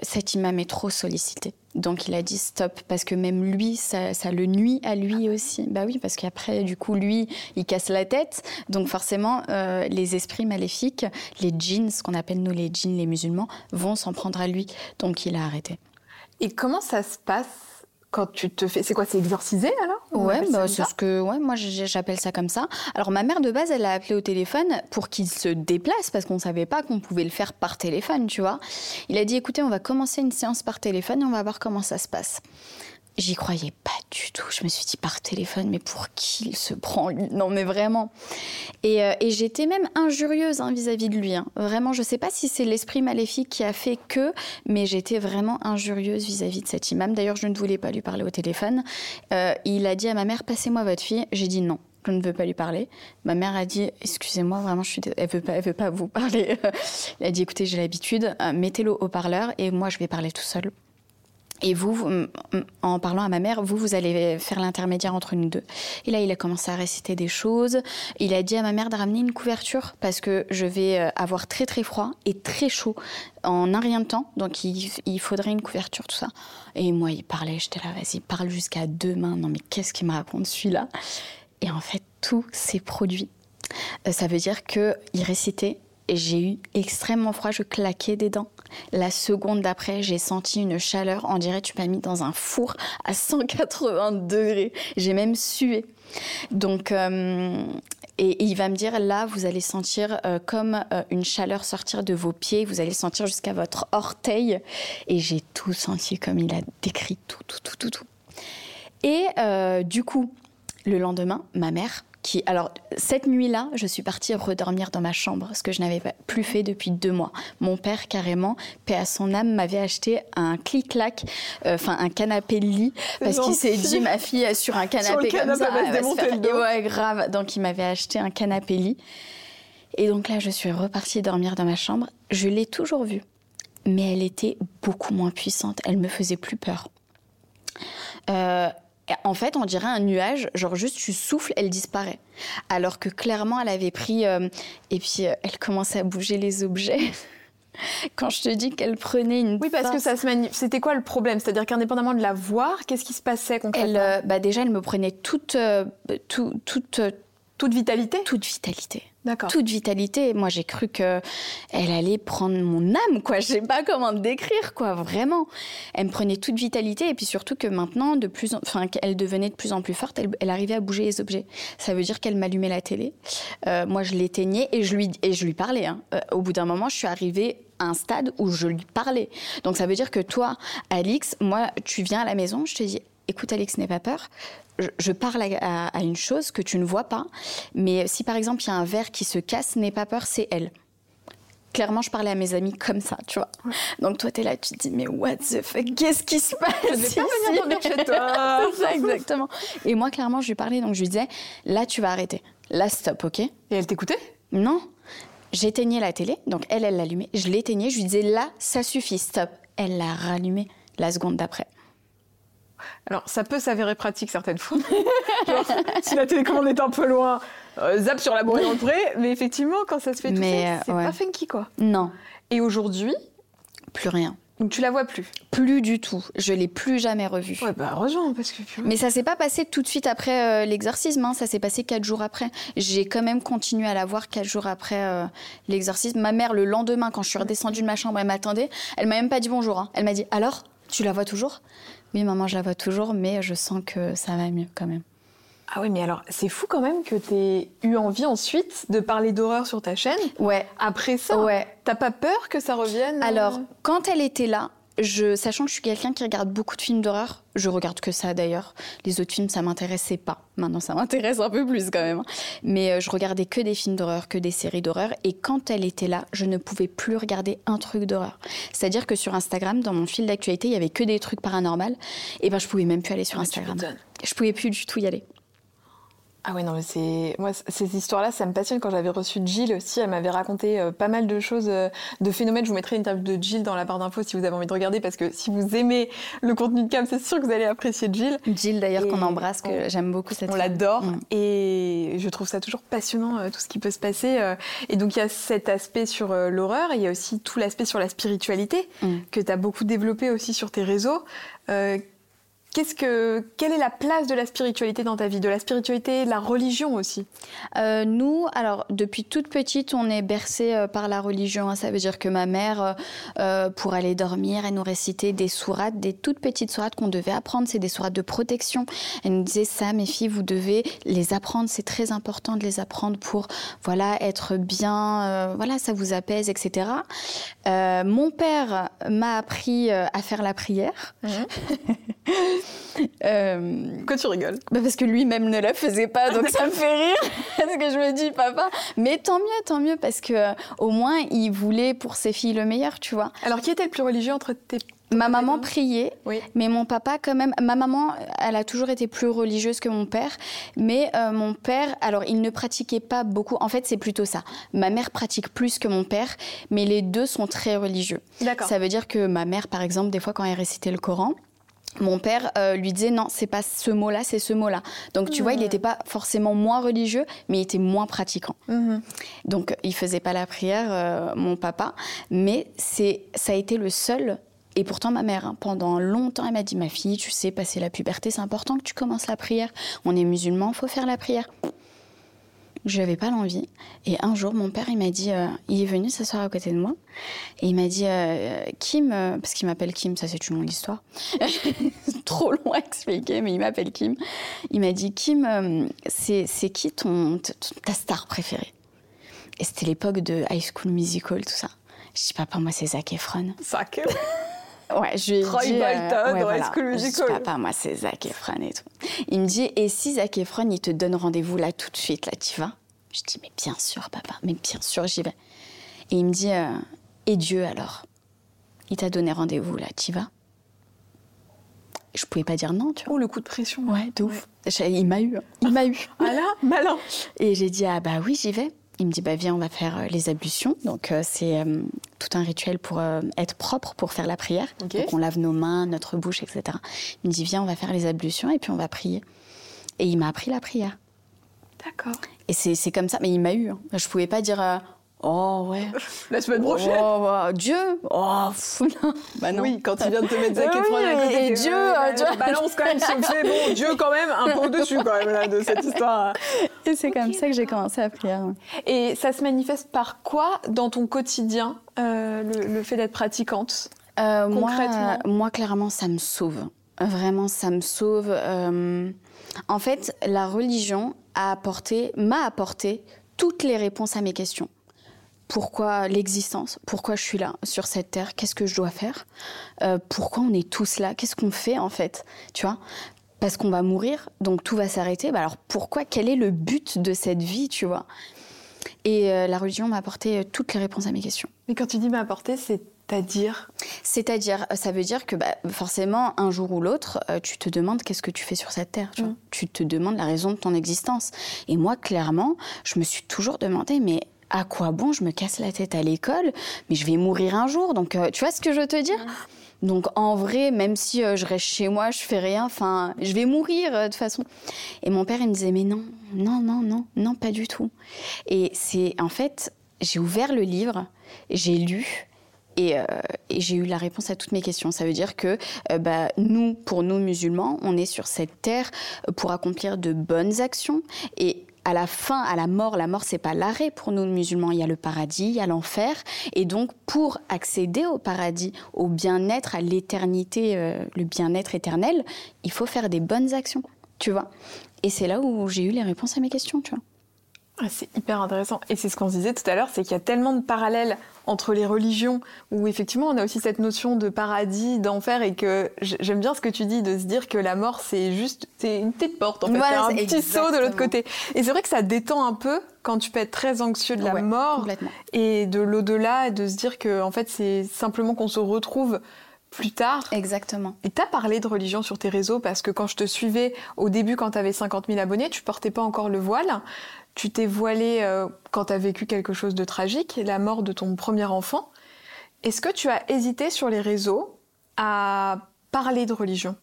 cet imam est trop sollicité. Donc il a dit stop, parce que même lui, ça, le nuit à lui aussi. Bah oui, parce qu'après, du coup, lui, il casse la tête. Donc forcément, euh, les esprits maléfiques, les djinns, ce qu'on appelle nous les djinns, les musulmans, vont s'en prendre à lui. Donc il a arrêté. Et comment ça se passe? Quand tu te fais, c'est quoi, c'est exorcisé alors Ouais, bah, c'est ce que, ouais, moi j'appelle ça comme ça. Alors ma mère de base, elle a appelé au téléphone pour qu'il se déplace parce qu'on savait pas qu'on pouvait le faire par téléphone, tu vois. Il a dit, écoutez, on va commencer une séance par téléphone et on va voir comment ça se passe. J'y croyais pas du tout. Je me suis dit par téléphone, mais pour qui il se prend Non, mais vraiment. Et, euh, j'étais même injurieuse hein, vis-à-vis de lui. Hein. Vraiment, je sais pas si c'est l'esprit maléfique qui a fait que, mais j'étais vraiment injurieuse vis-à-vis de cet imam. D'ailleurs, je ne voulais pas lui parler au téléphone. Euh, il a dit à ma mère Passez-moi votre fille. J'ai dit non je ne veux pas lui parler. Ma mère a dit, excusez-moi, vraiment, elle veut pas, elle veut pas vous parler. Elle a dit, écoutez, j'ai l'habitude, euh, mettez-le au parleur et moi, je vais parler tout seul. Et vous, en parlant à ma mère, vous, vous allez faire l'intermédiaire entre nous deux. Et là, il a commencé à réciter des choses. Il a dit à ma mère de ramener une couverture parce que je vais euh, avoir très très froid et très chaud en un rien de temps. Donc il, faudrait une couverture, tout ça. Et moi, il parlait, j'étais là, vas-y, parle jusqu'à demain. Non mais qu'est-ce qu'il me raconte celui-là? Et en fait, tout s'est produit. Euh, ça veut dire qu'il récitait j'ai eu extrêmement froid, je claquais des dents. La seconde d'après, j'ai senti une chaleur, on dirait tu m'as mis dans un four à 180 degrés. J'ai même sué. Donc, euh, et, il va me dire, là, vous allez sentir euh, comme euh, une chaleur sortir de vos pieds, vous allez sentir jusqu'à votre orteil. Et j'ai tout senti comme il a décrit, tout, tout, tout, tout, tout. Et du coup, le lendemain, ma mère alors, cette nuit-là, je suis partie redormir dans ma chambre, ce que je n'avais plus fait depuis deux mois. Mon père, carrément, paix à son âme, m'avait acheté un clic-clac, euh, enfin un canapé lit, parce qu'il s'est dit, ma fille est sur un canapé comme ça, elle va se faire... Ouais, grave. Donc, il m'avait acheté un canapé lit. Et donc là, je suis repartie dormir dans ma chambre. Je l'ai toujours vue, mais elle était beaucoup moins puissante. Elle me faisait plus peur. Euh, en fait, on dirait un nuage, genre juste tu souffles, elle disparaît. Alors que clairement, elle avait pris euh, et puis euh, elle commençait à bouger les objets. Quand je te dis qu'elle prenait une oui parce que ça se c'était quoi le problème? C'est-à-dire qu'indépendamment de la voir qu'est-ce qui se passait concrètement? Elle, euh, bah déjà elle me prenait toute toute toute vitalité? Toute vitalité. Toute vitalité. Moi, j'ai cru que elle allait prendre mon âme, quoi. Je sais pas comment décrire, quoi. Vraiment. Elle me prenait toute vitalité et puis surtout que maintenant, de plus, enfin, qu'elle devenait de plus en plus forte. Elle, arrivait à bouger les objets. Ça veut dire qu'elle m'allumait la télé. Euh, moi, je l'éteignais et je lui et je lui parlais. Hein. Euh, au bout d'un moment, je suis arrivée à un stade où je lui parlais. Donc ça veut dire que toi, Alix, moi, tu viens à la maison, je te dis écoute Alex, n'aie pas peur. Je, parle à, une chose que tu ne vois pas, mais si par exemple il y a un verre qui se casse, n'aie pas peur, c'est elle. Clairement, je parlais à mes amis comme ça, tu vois. Donc toi, tu es là, tu te dis, mais what the fuck, qu'est-ce qui se passe Je vais pas venir dormir chez toi. ça, exactement. Et moi, clairement, je lui parlais, donc je lui disais, là, tu vas arrêter. Là, stop, ok? Et elle t'écoutait? Non. J'éteignais la télé, donc elle, elle l'allumait. Je l'éteignais, je lui disais, là, ça suffit, stop. Elle l'a rallumé la seconde d'après. Alors, ça peut s'avérer pratique certaines fois. si la télécommande est un peu loin, euh, zap sur la bourrée dans le pré. Mais effectivement, quand ça se fait tout seul, euh, c'est pas funky, quoi. Non. Et aujourd'hui Plus rien. Donc tu la vois plus Plus du tout. Je l'ai plus jamais revue. Ouais, bah heureusement, parce que... Mais ça s'est pas passé tout de suite après euh, l'exorcisme, hein. ça s'est passé quatre jours après. J'ai quand même continué à la voir quatre jours après l'exorcisme. Ma mère, le lendemain, quand je suis redescendue de ma chambre, elle m'attendait. Elle m'a même pas dit bonjour. Hein. Elle m'a dit, alors, tu la vois toujours? Oui, maman, je la vois toujours, mais je sens que ça va mieux quand même. Ah oui, mais alors, c'est fou quand même que tu aies eu envie ensuite de parler d'horreur sur ta chaîne. Ouais. Après ça, ouais. t'as pas peur que ça revienne Alors, euh quand elle était là, sachant que je suis quelqu'un qui regarde beaucoup de films d'horreur, je regarde que ça d'ailleurs. Les autres films, ça m'intéressait pas. Maintenant, ça m'intéresse un peu plus quand même. Mais euh, je regardais que des films d'horreur, que des séries d'horreur. Et quand elle était là, je ne pouvais plus regarder un truc d'horreur. C'est-à-dire que sur Instagram, dans mon fil d'actualité, il y avait que des trucs paranormaux. Et ben, je pouvais même plus aller sur Instagram. Je pouvais plus du tout y aller. Ah ouais, non, mais c'est. Moi, ces histoires-là, ça me passionne. Quand j'avais reçu Jill aussi, elle m'avait raconté euh, pas mal de choses, euh, de phénomènes. Je vous mettrai une interview de Jill dans la barre d'infos si vous avez envie de regarder, parce que si vous aimez le contenu de Cam, c'est sûr que vous allez apprécier Jill. Jill, d'ailleurs, qu'on embrasse, que j'aime beaucoup cette On l'adore. Et je trouve ça toujours passionnant, euh, tout ce qui peut se passer. Et donc, il y a cet aspect sur l'horreur, et il y a aussi tout l'aspect sur la spiritualité, mm. que tu as beaucoup développé aussi sur tes réseaux. Qu'est-ce que, quelle est la place de la spiritualité dans ta vie, de la spiritualité, de la religion aussi? Euh, Nous, alors depuis toute petite, on est bercé euh, par la religion. Hein. Ça veut dire que ma mère, euh, pour aller dormir, elle nous récitait des sourates, des toutes petites sourates qu'on devait apprendre. C'est des sourates de protection. Elle nous disait ça, mes filles, vous devez les apprendre. C'est très important de les apprendre pour, voilà, être bien. voilà, ça vous apaise, etc. mon père m'a appris à faire la prière. Mmh. Euh, tu rigoles bah Parce que lui-même ne la faisait pas, donc ça me fait rire. parce que je me dis, papa, mais tant mieux, tant mieux, parce que euh, au moins il voulait pour ses filles le meilleur, tu vois. Alors qui était le plus religieux entre tes Ma maman priait, mais mon papa quand même. Ma maman, elle a toujours été plus religieuse que mon père, mais euh, mon père, alors il ne pratiquait pas beaucoup. En fait, c'est plutôt ça. Ma mère pratique plus que mon père, mais les deux sont très religieux. Ça veut dire que ma mère, par exemple, des fois quand elle récitait le Coran, mon père euh, lui disait non, c'est pas ce mot-là, c'est ce mot-là. Donc tu vois, il n'était pas forcément moins religieux, mais il était moins pratiquant. Mhm. Donc il faisait pas la prière, euh, mon papa, mais c'est ça a été le seul. Et pourtant, ma mère, hein, pendant longtemps, elle m'a dit Ma fille, tu sais, passer la puberté, c'est important que tu commences la prière. On est musulman, faut faire la prière je n'avais pas l'envie. Et un jour, mon père, il m'a dit, euh, il est venu s'asseoir à côté de moi, et il m'a dit, euh, Kim, euh, parce qu'il m'appelle Kim, ça c'est une longue histoire, trop long à expliquer, mais il m'appelle Kim. Il m'a dit, Kim, c'est qui ton, ta star préférée? Et c'était l'époque de High School Musical, tout ça. Je dis, papa, moi c'est Zac Efron. Zac Ouais, je lui ai Troy dit, Bolton dans High School papa, moi c'est Zac Efron et tout. Il me dit, et si Zac Efron, il te donne rendez-vous là tout de suite, là, tu vas? Je dis, mais bien sûr, papa, mais bien sûr, j'y vais. Et il me dit, euh, et Dieu alors? Il t'a donné rendez-vous là, t'y vas? Je pouvais pas dire non, tu vois. Oh, le coup de pression. Ouais, de ouf. Il m'a eu. Hein. Il m'a eu. Ah là, malin. Et j'ai dit, ah bah oui, j'y vais. Il me dit, bah viens, on va faire euh, les ablutions. Donc euh, c'est tout un rituel pour être propre, pour faire la prière. Donc on lave nos mains, notre bouche, etc. Il me dit, viens, on va faire les ablutions et puis on va prier. Et il m'a appris la prière. D'accord. Et c'est comme ça. Mais il m'a eu. Hein. Je pouvais pas dire. Euh, oh ouais. La semaine prochaine. Oh, bah, Dieu. Oh bah non. Oui, quand il vient de te mettre Zac Efron oui, à côté. Et Dieu, euh, Dieu. Balance quand même ce fait. Bon, Dieu quand même un peu au-dessus quand même là, de cette histoire. Et c'est comme ça que j'ai commencé à prier. Et ça se manifeste par quoi dans ton quotidien, euh, le, fait d'être pratiquante concrètement moi, moi, clairement, ça me sauve. Vraiment, ça me sauve. en fait, la religion, apporté, m'a apporté toutes les réponses à mes questions. Pourquoi l'existence Pourquoi je suis là sur cette terre Qu'est-ce que je dois faire euh, Pourquoi on est tous là Qu'est-ce qu'on fait en fait Tu vois? Parce qu'on va mourir, donc tout va s'arrêter. Bah alors pourquoi Quel est le but de cette vie Tu vois? Et euh, la religion m'a apporté euh, toutes les réponses à mes questions. Mais quand tu dis m'a apporté, c'est c'est-à-dire? C'est-à-dire, ça veut dire que bah, forcément, un jour ou l'autre, euh, tu te demandes qu'est-ce que tu fais sur cette terre. Mm. Tu, te demandes la raison de ton existence. Et moi, clairement, je me suis toujours demandé, mais à quoi bon je me casse la tête à l'école Mais je vais mourir un jour. Donc, euh, tu vois ce que je veux te dire? Donc en vrai, même si euh, je reste chez moi, je fais rien, enfin, je vais mourir de toute façon. Et mon père, il me disait mais non, non, non, non, non, pas du tout. Et c'est en fait, j'ai ouvert le livre, j'ai lu, euh, et, j'ai eu la réponse à toutes mes questions. Ça veut dire que euh, bah, nous, pour nous musulmans, on est sur cette terre pour accomplir de bonnes actions et à la fin, à la mort, la mort c'est pas l'arrêt pour nous musulmans. Il y a le paradis, il y a l'enfer, et donc pour accéder au paradis, au bien-être, à l'éternité, euh, le bien-être éternel, il faut faire des bonnes actions, tu vois. Et c'est là où j'ai eu les réponses à mes questions, tu vois. Ah, c'est hyper intéressant. Et c'est ce qu'on se disait tout à l'heure, c'est qu'il y a tellement de parallèles entre les religions, où effectivement on a aussi cette notion de paradis, d'enfer, et que j'aime bien ce que tu dis, de se dire que la mort c'est juste, c'est une petite porte en fait, c'est un petit saut de l'autre côté. Et c'est vrai que ça détend un peu quand tu peux être très anxieux de la mort et de l'au-delà, et de se dire que en fait c'est simplement qu'on se retrouve plus tard. Exactement. Et tu as parlé de religion sur tes réseaux parce que quand je te suivais au début, quand tu avais 50 000 abonnés, tu portais pas encore le voile. Tu t'es voilée euh, quand tu as vécu quelque chose de tragique, la mort de ton premier enfant. Est-ce que tu as hésité sur les réseaux à parler de religion?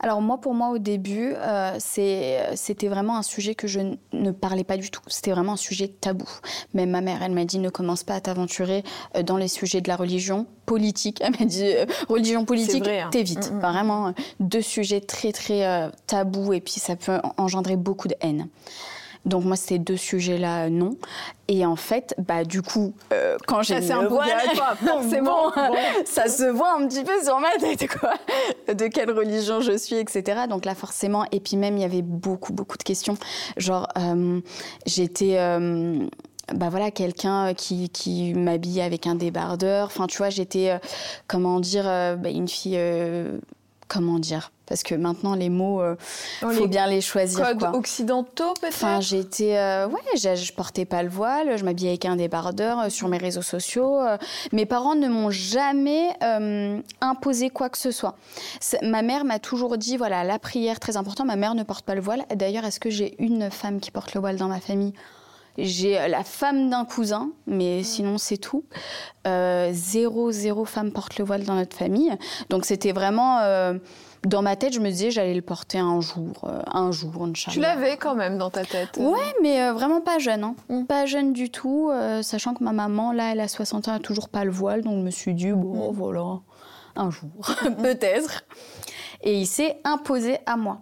Alors moi, pour moi, au début, euh, c'était vraiment un sujet que je ne parlais pas du tout. C'était vraiment un sujet tabou. Même ma mère, elle m'a dit ne commence pas à t'aventurer euh, dans les sujets de la religion politique. Elle m'a dit euh, religion politique, hein. t'évites. Mm, mm. Vraiment deux sujets très très tabous et puis ça peut engendrer beaucoup de haine. Donc moi, ces deux sujets-là, non. Et en fait, bah du coup, euh, quand j'ai mis un voile, forcément, bon, ça se voit un petit peu sur ma tête, quoi. De quelle religion je suis, etc. Donc là, forcément, et puis même, il y avait beaucoup, beaucoup de questions. Genre, euh, j'étais... Euh, bah voilà quelqu'un qui, qui m'habille avec un débardeur enfin tu vois j'étais comment dire bah, une fille comment dire parce que maintenant les mots, il euh, faut bien les choisir. Codes occidentaux peut-être? Enfin, j'étais, euh, ouais, je portais pas le voile, je m'habillais avec un débardeur euh, sur mes réseaux sociaux. mes parents ne m'ont jamais imposé quoi que ce soit. Ma mère m'a toujours dit, voilà, la prière très important. Ma mère ne porte pas le voile. D'ailleurs, est-ce que j'ai une femme qui porte le voile dans ma famille? J'ai la femme d'un cousin, mais sinon c'est tout. zéro, zéro femme porte le voile dans notre famille. Donc c'était vraiment dans ma tête, je me disais j'allais le porter un jour, euh, un jour, Tu l'avais quand même dans ta tête. Ouais, mais euh, vraiment pas jeune, hein. mm. pas jeune du tout, euh, sachant que ma maman, là, elle a 60 ans, elle a toujours pas le voile, donc je me suis dit bon, mm. voilà, un jour, peut-être. Et il s'est imposé à moi.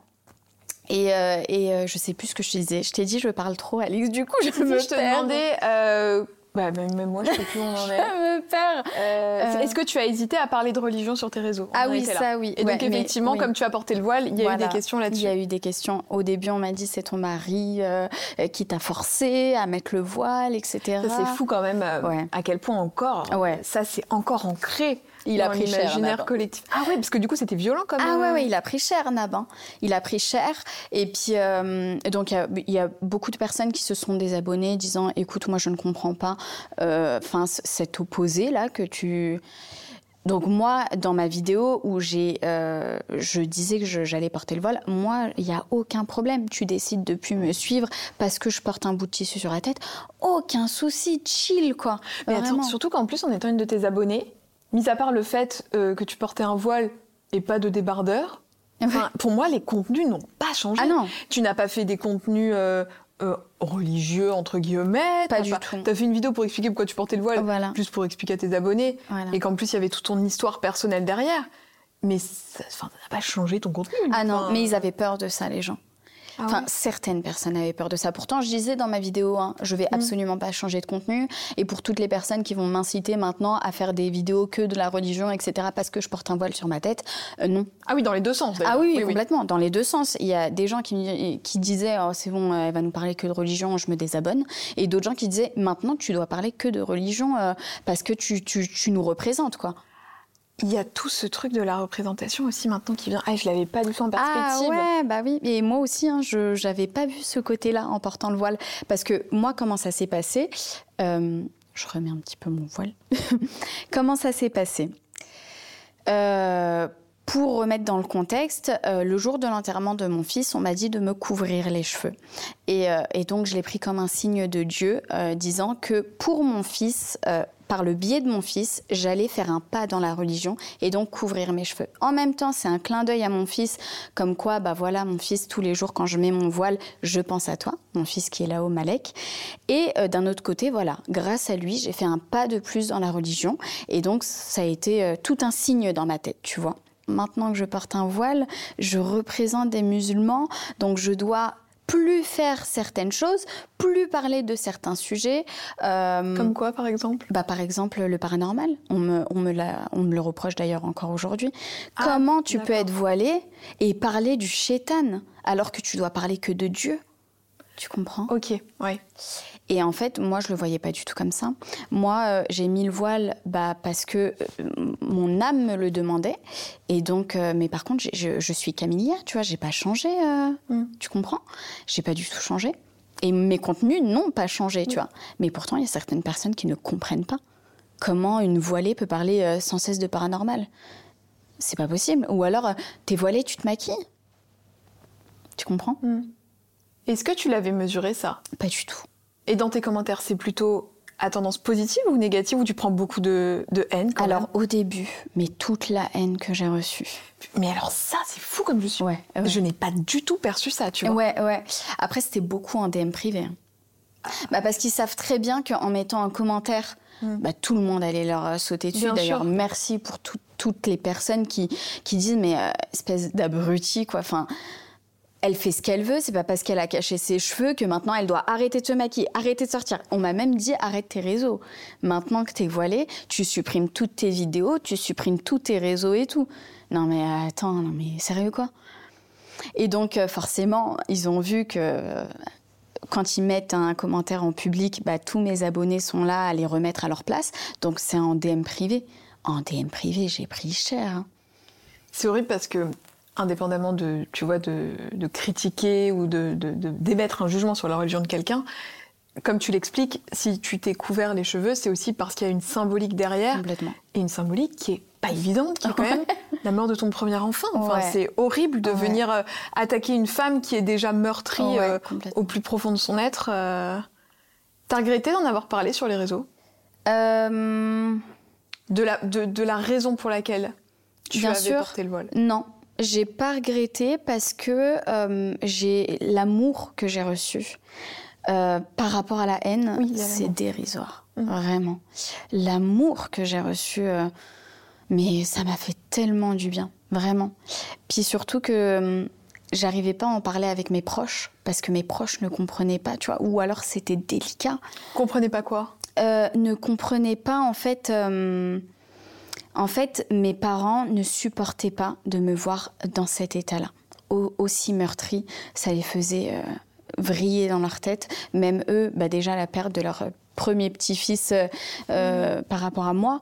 Et, et je sais plus ce que je te disais. Je t'ai dit, je parle trop, Alix. Du coup, je me Je te demandais bah, même moi, je sais plus où on en est. me perd. Euh, est-ce que tu as hésité à parler de religion sur tes réseaux Ah oui, ça oui. Et donc effectivement, comme tu as porté le voile, il y a eu des questions là-dessus. Il y a eu des questions. Au début, on m'a dit c'est ton mari euh, qui t'a forcé à mettre le voile, etc. Ça c'est fou quand même. Euh, à quel point encore. Ouais. Ça c'est encore ancré. Il a pris cher. collectif. Ah ouais, parce que du coup, c'était violent quand même. Ah ouais, ouais, il a pris cher, Nab. Hein. Il a pris cher. Et puis, euh, donc, il y, a beaucoup de personnes qui se sont désabonnées disant Écoute, moi, je ne comprends pas euh, cet opposé-là que tu. Donc moi, dans ma vidéo où j'ai, euh, je disais que j'allais porter le voile, moi, il n'y a aucun problème. Tu décides de plus me suivre parce que je porte un bout de tissu sur la tête. Aucun souci, chill quoi. Mais attends, surtout qu'en plus, en étant une de tes abonnées, mis à part le fait euh, que tu portais un voile et pas de débardeur, pour moi, les contenus n'ont pas changé. Ah non. Tu n'as pas fait des contenus euh, euh, religieux, entre guillemets. Pas du tout. Tu as fait une vidéo pour expliquer pourquoi tu portais le voile, juste pour expliquer à tes abonnés. Et qu'en plus, il y avait toute ton histoire personnelle derrière. Mais ça n'a pas changé ton contenu. Ah non, mais ils avaient peur de ça, les gens. Ah enfin, certaines personnes avaient peur de ça. Pourtant, je disais dans ma vidéo, hein, je vais mm. absolument pas changer de contenu. Et pour toutes les personnes qui vont m'inciter maintenant à faire des vidéos que de la religion, etc., parce que je porte un voile sur ma tête, euh, non. Ah oui, dans les deux sens. Ah oui, complètement, dans les deux sens. Il y a des gens qui, qui disaient, oh, c'est bon, elle va nous parler que de religion, je me désabonne. Et d'autres gens qui disaient, maintenant, tu dois parler que de religion euh, parce que tu, tu, tu nous représentes, quoi. Il y a tout ce truc de la représentation aussi maintenant qui vient. Ah, je l'avais pas du tout en perspective. Ah ouais, bah oui. Et moi aussi, hein, je n'avais pas vu ce côté-là en portant le voile. Parce que moi, comment ça s'est passé euh, Je remets un petit peu mon voile. comment ça s'est passé euh, pour remettre dans le contexte, euh, le jour de l'enterrement de mon fils, on m'a dit de me couvrir les cheveux. Et, et donc, je l'ai pris comme un signe de Dieu, disant que pour mon fils, par le biais de mon fils, j'allais faire un pas dans la religion et donc couvrir mes cheveux. En même temps, c'est un clin d'œil à mon fils, comme quoi, bah voilà, mon fils, tous les jours quand je mets mon voile, je pense à toi, mon fils qui est là-haut, Malek. Et euh, d'un autre côté, voilà, grâce à lui, j'ai fait un pas de plus dans la religion et donc ça a été euh, tout un signe dans ma tête, tu vois. Maintenant que je porte un voile, je représente des musulmans, donc je dois plus faire certaines choses, plus parler de certains sujets. Euh, Comme quoi, par exemple? bah, Par exemple, le paranormal. On me, on me, on me le reproche d'ailleurs encore aujourd'hui. Ah, Comment tu peux être voilé et parler du chétan alors que tu dois parler que de Dieu? Tu comprends? Ok, ouais. Et en fait, moi, je le voyais pas du tout comme ça. Moi, euh, j'ai mis le voile bah, parce que euh, mon âme me le demandait. Et donc, euh, mais par contre, je, je, suis camillière, tu vois, j'ai pas changé. Mm. Tu comprends? J'ai pas du tout changé. Et mes contenus n'ont pas changé, tu mm. vois. Mais pourtant, il y a certaines personnes qui ne comprennent pas comment une voilée peut parler sans cesse de paranormal. c'est pas possible. Ou alors, t'es voilée, tu te maquilles? Tu comprends? Hmm. Est-ce que tu l'avais mesuré ça? Pas du tout. Et dans tes commentaires, c'est plutôt à tendance positive ou négative ou tu prends beaucoup de, haine Alors au début, mais toute la haine que j'ai reçue. Mais alors ça, c'est fou comme je suis. Ouais, Je n'ai pas du tout perçu ça, tu vois. Ouais, ouais. Après, c'était beaucoup en DM privé. Hein. Bah parce qu'ils savent très bien qu'en mettant un commentaire, hmm. bah, tout le monde allait leur euh, sauter dessus. D'ailleurs, merci pour toutes les personnes qui, qui disent mais euh, espèce d'abruti quoi. Enfin, elle fait ce qu'elle veut, c'est pas parce qu'elle a caché ses cheveux que maintenant elle doit arrêter de se maquiller, arrêter de sortir. On m'a même dit arrête tes réseaux. Maintenant que t'es voilée, tu supprimes toutes tes vidéos, tu supprimes tous tes réseaux et tout. Non mais attends, non mais sérieux quoi? Et donc euh, forcément, ils ont vu que quand ils mettent un commentaire en public, bah, tous mes abonnés sont là à les remettre à leur place. Donc c'est en DM privé. En DM privé, j'ai pris cher. Hein. C'est horrible parce que indépendamment de, tu vois, de, critiquer ou de, d'émettre un jugement sur la religion de quelqu'un, comme tu l'expliques, si tu t'es couvert les cheveux, c'est aussi parce qu'il y a une symbolique derrière. Complètement. Et une symbolique qui est pas évidente, qui est quand même la mort de ton premier enfant. Enfin, c'est horrible de venir euh, attaquer une femme qui est déjà meurtrie euh, au plus profond de son être. Euh. T'as regretté d'en avoir parlé sur les réseaux? De, la, de, la raison pour laquelle tu Bien avais porté le voile? Non, j'ai pas regretté parce que euh, j'ai l'amour que j'ai reçu euh, par rapport à la haine, c'est dérisoire, mmh. vraiment. L'amour que j'ai reçu, euh, mais ça m'a fait tellement du bien, vraiment. Puis surtout que j'arrivais pas à en parler avec mes proches parce que mes proches ne comprenaient pas, tu vois, ou alors c'était délicat. Comprenaient pas quoi? Ne comprenaient pas en fait en fait, mes parents ne supportaient pas de me voir dans cet état-là. aussi meurtri, ça les faisait euh, vriller dans leur tête. Même eux, bah déjà la perte de leur premier petit-fils euh, euh, par rapport à moi,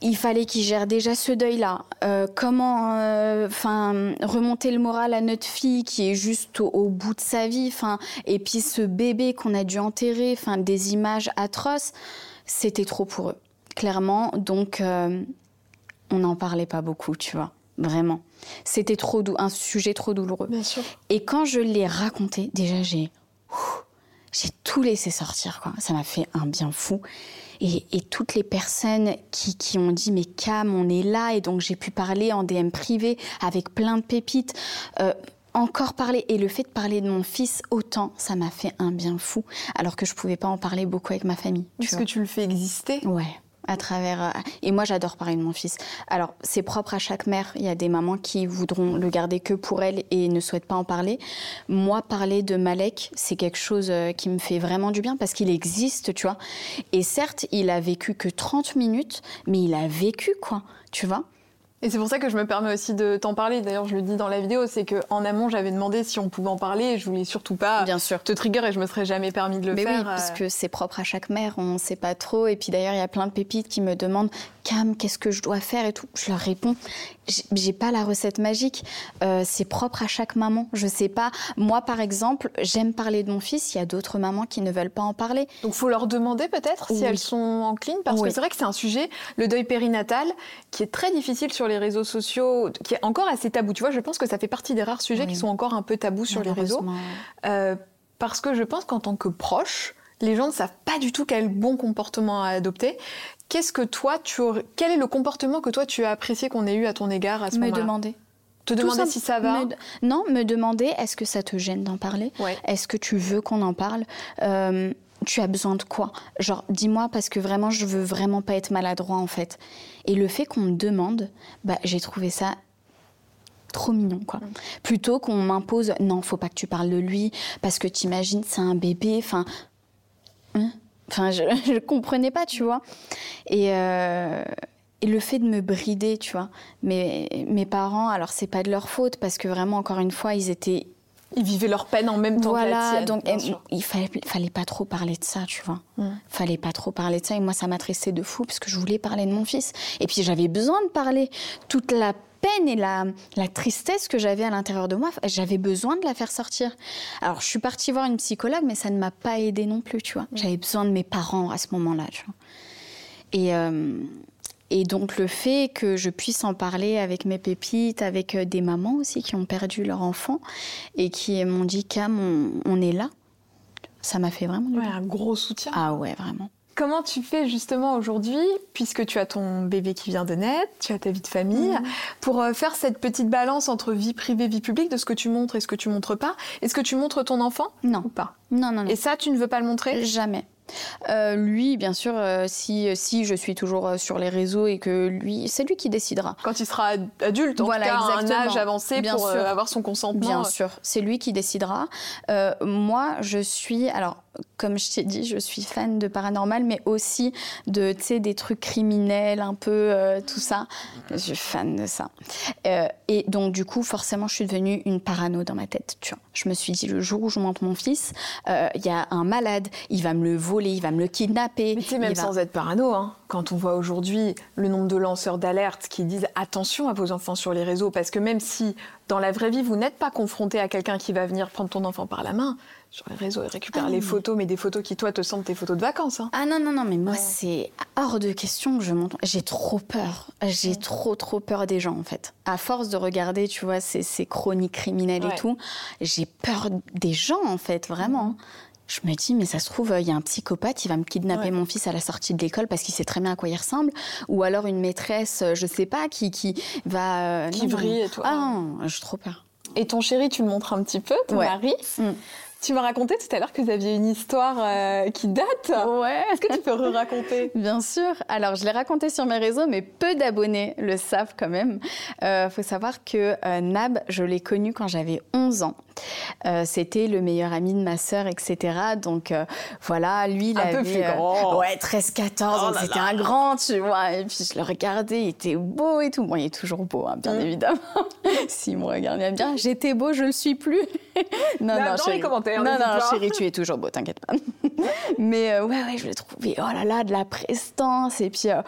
il fallait qu'ils gèrent déjà ce deuil-là. comment, enfin, remonter le moral à notre fille qui est juste au, bout de sa vie, enfin, et puis ce bébé qu'on a dû enterrer, enfin, des images atroces, c'était trop pour eux clairement. Donc, euh, on n'en parlait pas beaucoup, tu vois, vraiment. C'était trop un sujet trop douloureux. Bien sûr. Et quand je l'ai raconté, déjà, j'ai j'ai tout laissé sortir, quoi. Ça m'a fait un bien fou. Et, toutes les personnes qui, qui, ont dit mais Cam, on est là, et donc j'ai pu parler en DM privé avec plein de pépites. Euh, encore parler et le fait de parler de mon fils autant, ça m'a fait un bien fou, alors que je pouvais pas en parler beaucoup avec ma famille. Est-ce que tu le fais exister Ouais à travers. Euh, et moi, j'adore parler de mon fils. Alors, c'est propre à chaque mère. Il y a des mamans qui voudront le garder que pour elles et ne souhaitent pas en parler. Moi, parler de Malek, c'est quelque chose euh, qui me fait vraiment du bien parce qu'il existe, tu vois. Et certes, il a vécu que 30 minutes, mais il a vécu, quoi, tu vois. Et c'est pour ça que je me permets aussi de t'en parler. D'ailleurs, je le dis dans la vidéo, c'est qu'en amont, j'avais demandé si on pouvait en parler et je voulais surtout pas Bien sûr. te trigger et je me serais jamais permis de le Mais faire. Oui, parce euh. que c'est propre à chaque mère, on ne sait pas trop. Et puis d'ailleurs, il y a plein de pépites qui me demandent Cam, qu'est-ce que je dois faire et tout. Je leur réponds j'ai pas la recette magique. Euh, c'est propre à chaque maman. Je sais pas. Moi, par exemple, j'aime parler de mon fils. Il y a d'autres mamans qui ne veulent pas en parler. Donc, faut leur demander peut-être si elles sont enclines, parce que c'est vrai que c'est un sujet, le deuil périnatal, qui est très difficile sur les réseaux sociaux, qui est encore assez tabou. Tu vois, je pense que ça fait partie des rares sujets qui sont encore un peu tabous sur les réseaux, euh, parce que je pense qu'en tant que proche, les gens ne savent pas du tout quel bon comportement à adopter. Qu'est-ce que toi, tu quel est le comportement que toi tu as apprécié qu'on ait eu à ton égard à ce moment-là Me demander. Te demander si ça va Non, me demander est-ce que ça te gêne d'en parler Est-ce que tu veux qu'on en parle euh, Tu as besoin de quoi? Genre, dis-moi parce que vraiment, je veux vraiment pas être maladroit en fait. Et le fait qu'on me demande, bah, j'ai trouvé ça trop mignon quoi. Mm. Plutôt qu'on m'impose non, faut pas que tu parles de lui parce que t'imagines c'est un bébé, enfin hein? Enfin, je ne comprenais pas, tu vois. Et, euh, et, le fait de me brider, tu vois. Mais mes parents, alors c'est pas de leur faute parce que vraiment, encore une fois, ils étaient. Ils vivaient leur peine en même temps voilà, que la donc il fallait, fallait pas trop parler de ça, tu vois. Mm. Fallait pas trop parler de ça. Et moi, ça m'attristait de fou parce que je voulais parler de mon fils. Et puis j'avais besoin de parler. Toute la peine et la, la tristesse que j'avais à l'intérieur de moi, j'avais besoin de la faire sortir. Alors, je suis partie voir une psychologue, mais ça ne m'a pas aidée non plus, tu vois. J'avais besoin de mes parents à ce moment-là, tu vois. Et, euh, Et donc le fait que je puisse en parler avec mes pépites, avec des mamans aussi qui ont perdu leur enfant et qui m'ont dit Cam, on, est là, ça m'a fait vraiment ouais, un gros soutien. Ah ouais, vraiment. Comment tu fais justement aujourd'hui, puisque tu as ton bébé qui vient de naître, tu as ta vie de famille, mhm. pour euh, faire cette petite balance entre vie privée, vie publique, de ce que tu montres et ce que tu montres pas? Est-ce que tu montres ton enfant Non. Ou pas? Non, non, non. Et ça, tu ne veux pas le montrer? Jamais. Euh, lui, bien sûr, euh, si, si je suis toujours euh, sur les réseaux et que lui, c'est lui qui décidera. Quand il sera adulte, en voilà, tout cas, un âge avancé pour avoir son consentement. Bien sûr, c'est lui qui décidera. moi, je suis, alors, comme je t'ai dit, je suis fan de paranormal, mais aussi de, tu sais, des trucs criminels, un peu tout ça. Je suis fan de ça. et donc, du coup, forcément, je suis devenue une parano dans ma tête. Tu vois. Je me suis dit, le jour où je monte mon fils, il y a un malade, il va me le voler il va me le kidnapper. Mais tu sais, même sans être parano, hein, quand on voit aujourd'hui le nombre de lanceurs d'alerte qui disent attention à vos enfants sur les réseaux, parce que même si dans la vraie vie, vous n'êtes pas confronté à quelqu'un qui va venir prendre ton enfant par la main, sur les réseaux, il récupère ah les photos, mais des photos qui, toi, te semblent tes photos de vacances. Hein. Ah non, non, non, mais moi, c'est hors de question que je monte. J'ai trop peur. J'ai trop, trop peur des gens, en fait. À force de regarder, tu vois, ces, ces chroniques criminelles et tout, j'ai peur des gens, en fait, vraiment je me dis, mais ça se trouve, il y a un psychopathe, il va me kidnapper mon fils à la sortie de l'école parce qu'il sait très bien à quoi il ressemble. Ou alors une maîtresse, euh, je sais pas, qui, qui va. Euh, qui brille et toi. Ah non, j'ai trop peur. Et ton chéri, tu le montres un petit peu, ton mari? Mm. Tu m'as raconté tout à l'heure que vous aviez une histoire euh, qui date. Ouais. Est-ce que tu peux re-raconter? Bien sûr. Alors, je l'ai raconté sur mes réseaux, mais peu d'abonnés le savent quand même. Il euh, faut savoir que euh, Nab, je l'ai connu quand j'avais 11 ans. C'était le meilleur ami de ma sœur, etc. Donc, voilà, lui, il un avait... peu plus grand. ouais, 13-14, c'était un grand, tu vois. Et puis, je le regardais, il était beau et tout. Bon, il est toujours beau, hein, bien mm. évidemment. S'il me regardait bien, j'étais beau, je le suis plus. non, non, dans les commentaires. Non, non, chérie, tu es toujours beau, t'inquiète pas. Mais euh, ouais, ouais, je l'ai trouvé, oh là là, de la prestance. Et puis, euh,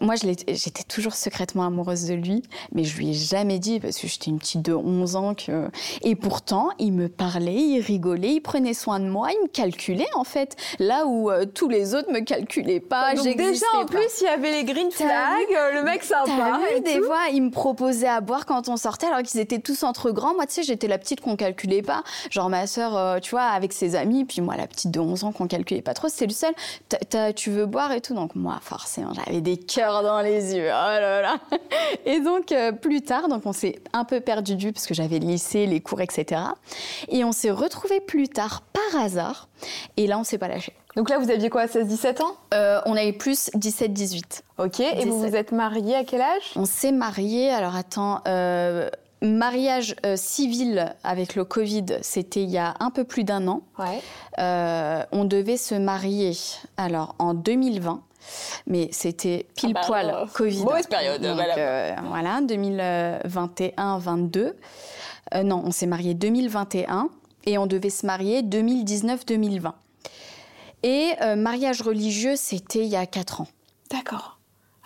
moi, j'étais toujours secrètement amoureuse de lui, mais je lui ai jamais dit parce que j'étais une petite de 11 ans. Que... Et pourtant, il me parlait, il rigolait, il prenait soin de moi, il me calculait en fait. Là où euh, tous les autres me calculaient pas, Donc déjà, en plus, il y avait les green flags, le mec sympa. Vu, des fois, il me proposait à boire quand on sortait alors qu'ils étaient tous entre grands. Moi, tu sais, j'étais la petite qu'on calculait pas. Genre, ma sœur, tu vois, avec ses amis, puis moi, la petite de 11 ans qu'on calculait pas trop, c'était le seul. tu veux boire et tout. Donc, moi, forcément, j'avais des cœurs dans les yeux. Oh là là. Et donc, euh, plus tard, donc on s'est un peu perdu du parce que j'avais le lycée, les cours, etc. Et on s'est retrouvés plus tard par hasard. Et là, on s'est pas lâché. Donc là, vous aviez quoi, 16-17 ans? Euh, On avait plus 17-18. Ok, et vous vous êtes mariés à quel âge? On s'est mariés, alors attends, euh, Mariage euh, civil avec le Covid, c'était il y a un peu plus d'un an. Euh, on devait se marier alors en 2020. Mais c'était pile ah bah, poil euh, Covid. Mauvaise période. voilà, 2021-22. non, on s'est marié 2021 et on devait se marier 2019-2020. Et mariage religieux, c'était il y a 4 ans. D'accord.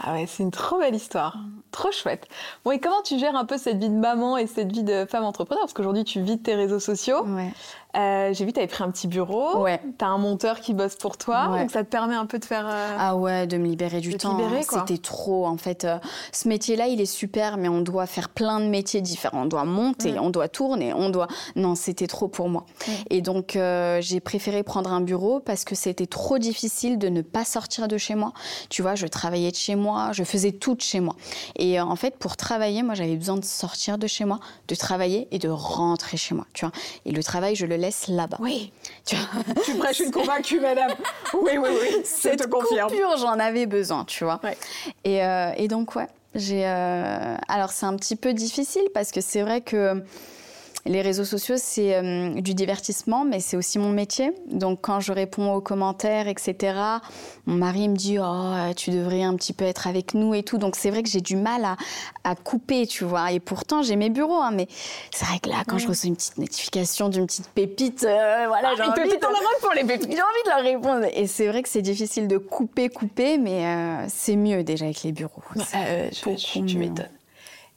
Ah ouais, c'est une trop belle histoire. Trop chouette. Bon, et comment tu gères un peu cette vie de maman et cette vie de femme entrepreneur? Parce qu'aujourd'hui, tu vis de tes réseaux sociaux. Euh, j'ai vu, tu avais pris un petit bureau. Ouais. Tu as un monteur qui bosse pour toi. Donc, ça te permet un peu de faire. Euh, ah ouais, de me libérer du temps. Hein. C'était trop, en fait. Euh, ce métier-là, il est super, mais on doit faire plein de métiers différents. On doit monter, on doit tourner, on doit. Non, c'était trop pour moi. Et donc, j'ai préféré prendre un bureau parce que c'était trop difficile de ne pas sortir de chez moi. Tu vois, je travaillais de chez moi, je faisais tout de chez moi. Et en fait, pour travailler, moi, j'avais besoin de sortir de chez moi, de travailler et de rentrer chez moi. Tu vois. Et le travail, je le laisse là-bas. Oui. Tu, tu prêches une convaincue, madame. Oui, oui, oui. C'est te confirme. coupure, j'en avais besoin, tu vois. Et, euh, et, donc, ouais. J'ai. Euh, alors, c'est un petit peu difficile parce que c'est vrai que les réseaux sociaux, c'est euh, du divertissement, mais c'est aussi mon métier. Donc, quand je réponds aux commentaires, etc., mon mari me dit Oh, tu devrais un petit peu être avec nous et tout. Donc, c'est vrai que j'ai du mal à, couper, tu vois. Et pourtant, j'ai mes bureaux, hein, mais c'est vrai que là, quand je reçois une petite notification d'une petite pépite, euh, voilà, ah, j'ai envie, de... pour les pépites. J'ai envie de leur répondre. Et c'est vrai que c'est difficile de couper, couper, mais euh, c'est mieux déjà avec les bureaux. je, tu m'étonnes.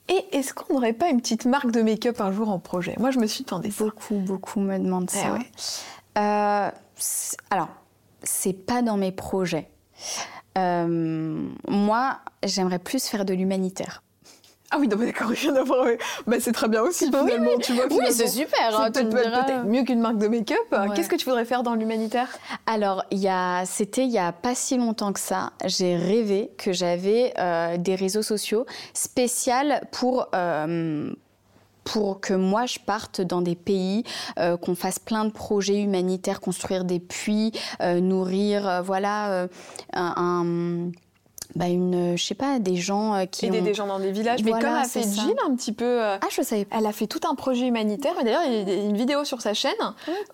Et est-ce qu'on n'aurait pas une petite marque de make-up un jour en projet? Moi, je me suis demandé ça. Beaucoup, beaucoup me demandent eh ça. Euh, alors, c'est pas dans mes projets. Moi, j'aimerais plus faire de l'humanitaire. Ah oui, d'accord, d'avoir. Bah, c'est très bien aussi, bah finalement. Oui, tu vois, oui c'est super. Hein, peut-être mieux qu'une marque de make-up. Qu'est-ce que tu voudrais faire dans l'humanitaire? Alors, c'était il n'y a pas si longtemps que ça. J'ai rêvé que j'avais euh, des réseaux sociaux spéciaux pour. Euh, pour que moi je parte dans des pays, euh, qu'on fasse plein de projets humanitaires, construire des puits, nourrir, voilà, un bah une, je sais pas, des gens euh, qui aider ont... des gens dans des villages. mais comme a fait Jill un petit peu. Euh, ah, je savais Elle a fait tout un projet humanitaire. D'ailleurs, il y a une vidéo sur sa chaîne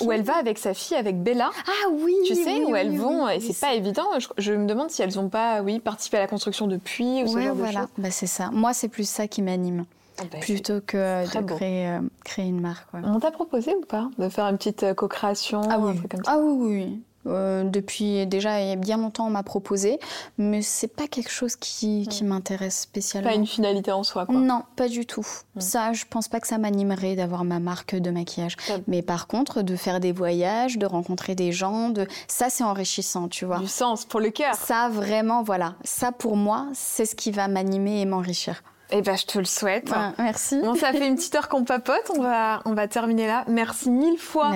où elle va avec sa fille, avec Bella. Ah oui. Tu sais où elles vont et c'est pas évident. Je, me demande si elles ont pas, oui, participé à la construction de puits ou ce genre voilà. de choses. Bah c'est ça. Moi, c'est plus ça qui m'anime. Ah bah, plutôt que de créer, euh, créer, une marque. On t'a proposé ou pas de faire une petite co-création ah, oui. un truc comme ça? Ah oui, oui. Euh, depuis déjà il y a bien longtemps, on m'a proposé, mais c'est pas quelque chose qui, qui m'intéresse spécialement. Pas une finalité en soi, quoi. Non, pas du tout. Ça, je pense pas que ça m'animerait d'avoir ma marque de maquillage. Mais par contre, de faire des voyages, de rencontrer des gens, de ça, c'est enrichissant, tu vois. Du sens pour le cœur. Ça, vraiment, voilà. Ça, pour moi, c'est ce qui va m'animer et m'enrichir. Eh ben, je te le souhaite. merci. Bon, ça fait une petite heure qu'on papote. On va, on va terminer là. Merci mille fois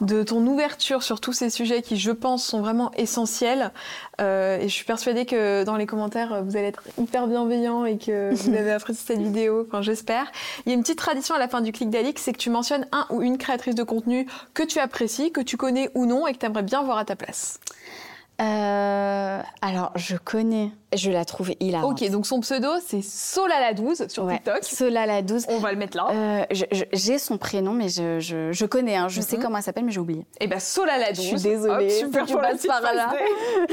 de ton ouverture sur tous ces sujets qui, je pense, sont vraiment essentiels. Euh, et je suis persuadée que dans les commentaires, vous allez être hyper bienveillants et que vous avez apprécié cette vidéo. Enfin, j'espère. Il y a une petite tradition à la fin du clic d'Alix, c'est que tu mentionnes un ou une créatrice de contenu que tu apprécies, que tu connais ou non et que tu aimerais bien voir à ta place. Euh, alors, je connais je la trouve hilarante. Ok, donc son pseudo, c'est Solala12 sur TikTok. Solala12. On va le mettre là. Euh, j'ai son prénom, mais je, je, je connais. Hein. Je sais mhm. comment elle s'appelle, mais j'ai oublié. Eh ben Solala12. Je suis désolée. super pour la par là.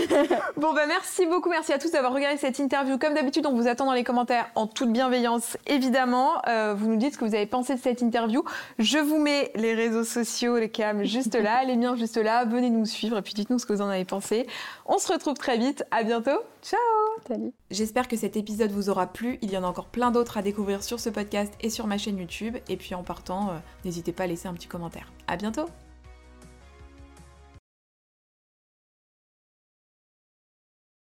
bon, ben merci beaucoup. Merci à tous d'avoir regardé cette interview. Comme d'habitude, on vous attend dans les commentaires en toute bienveillance, évidemment. Euh, vous nous dites ce que vous avez pensé de cette interview. Je vous mets les réseaux sociaux, les cams juste là, les miens juste là. Venez nous suivre et puis dites-nous ce que vous en avez pensé. On se retrouve très vite. À bientôt. Ciao J'espère que cet épisode vous aura plu. Il y en a encore plein d'autres à découvrir sur ce podcast et sur ma chaîne YouTube. Et puis en partant, euh, n'hésitez pas à laisser un petit commentaire. À bientôt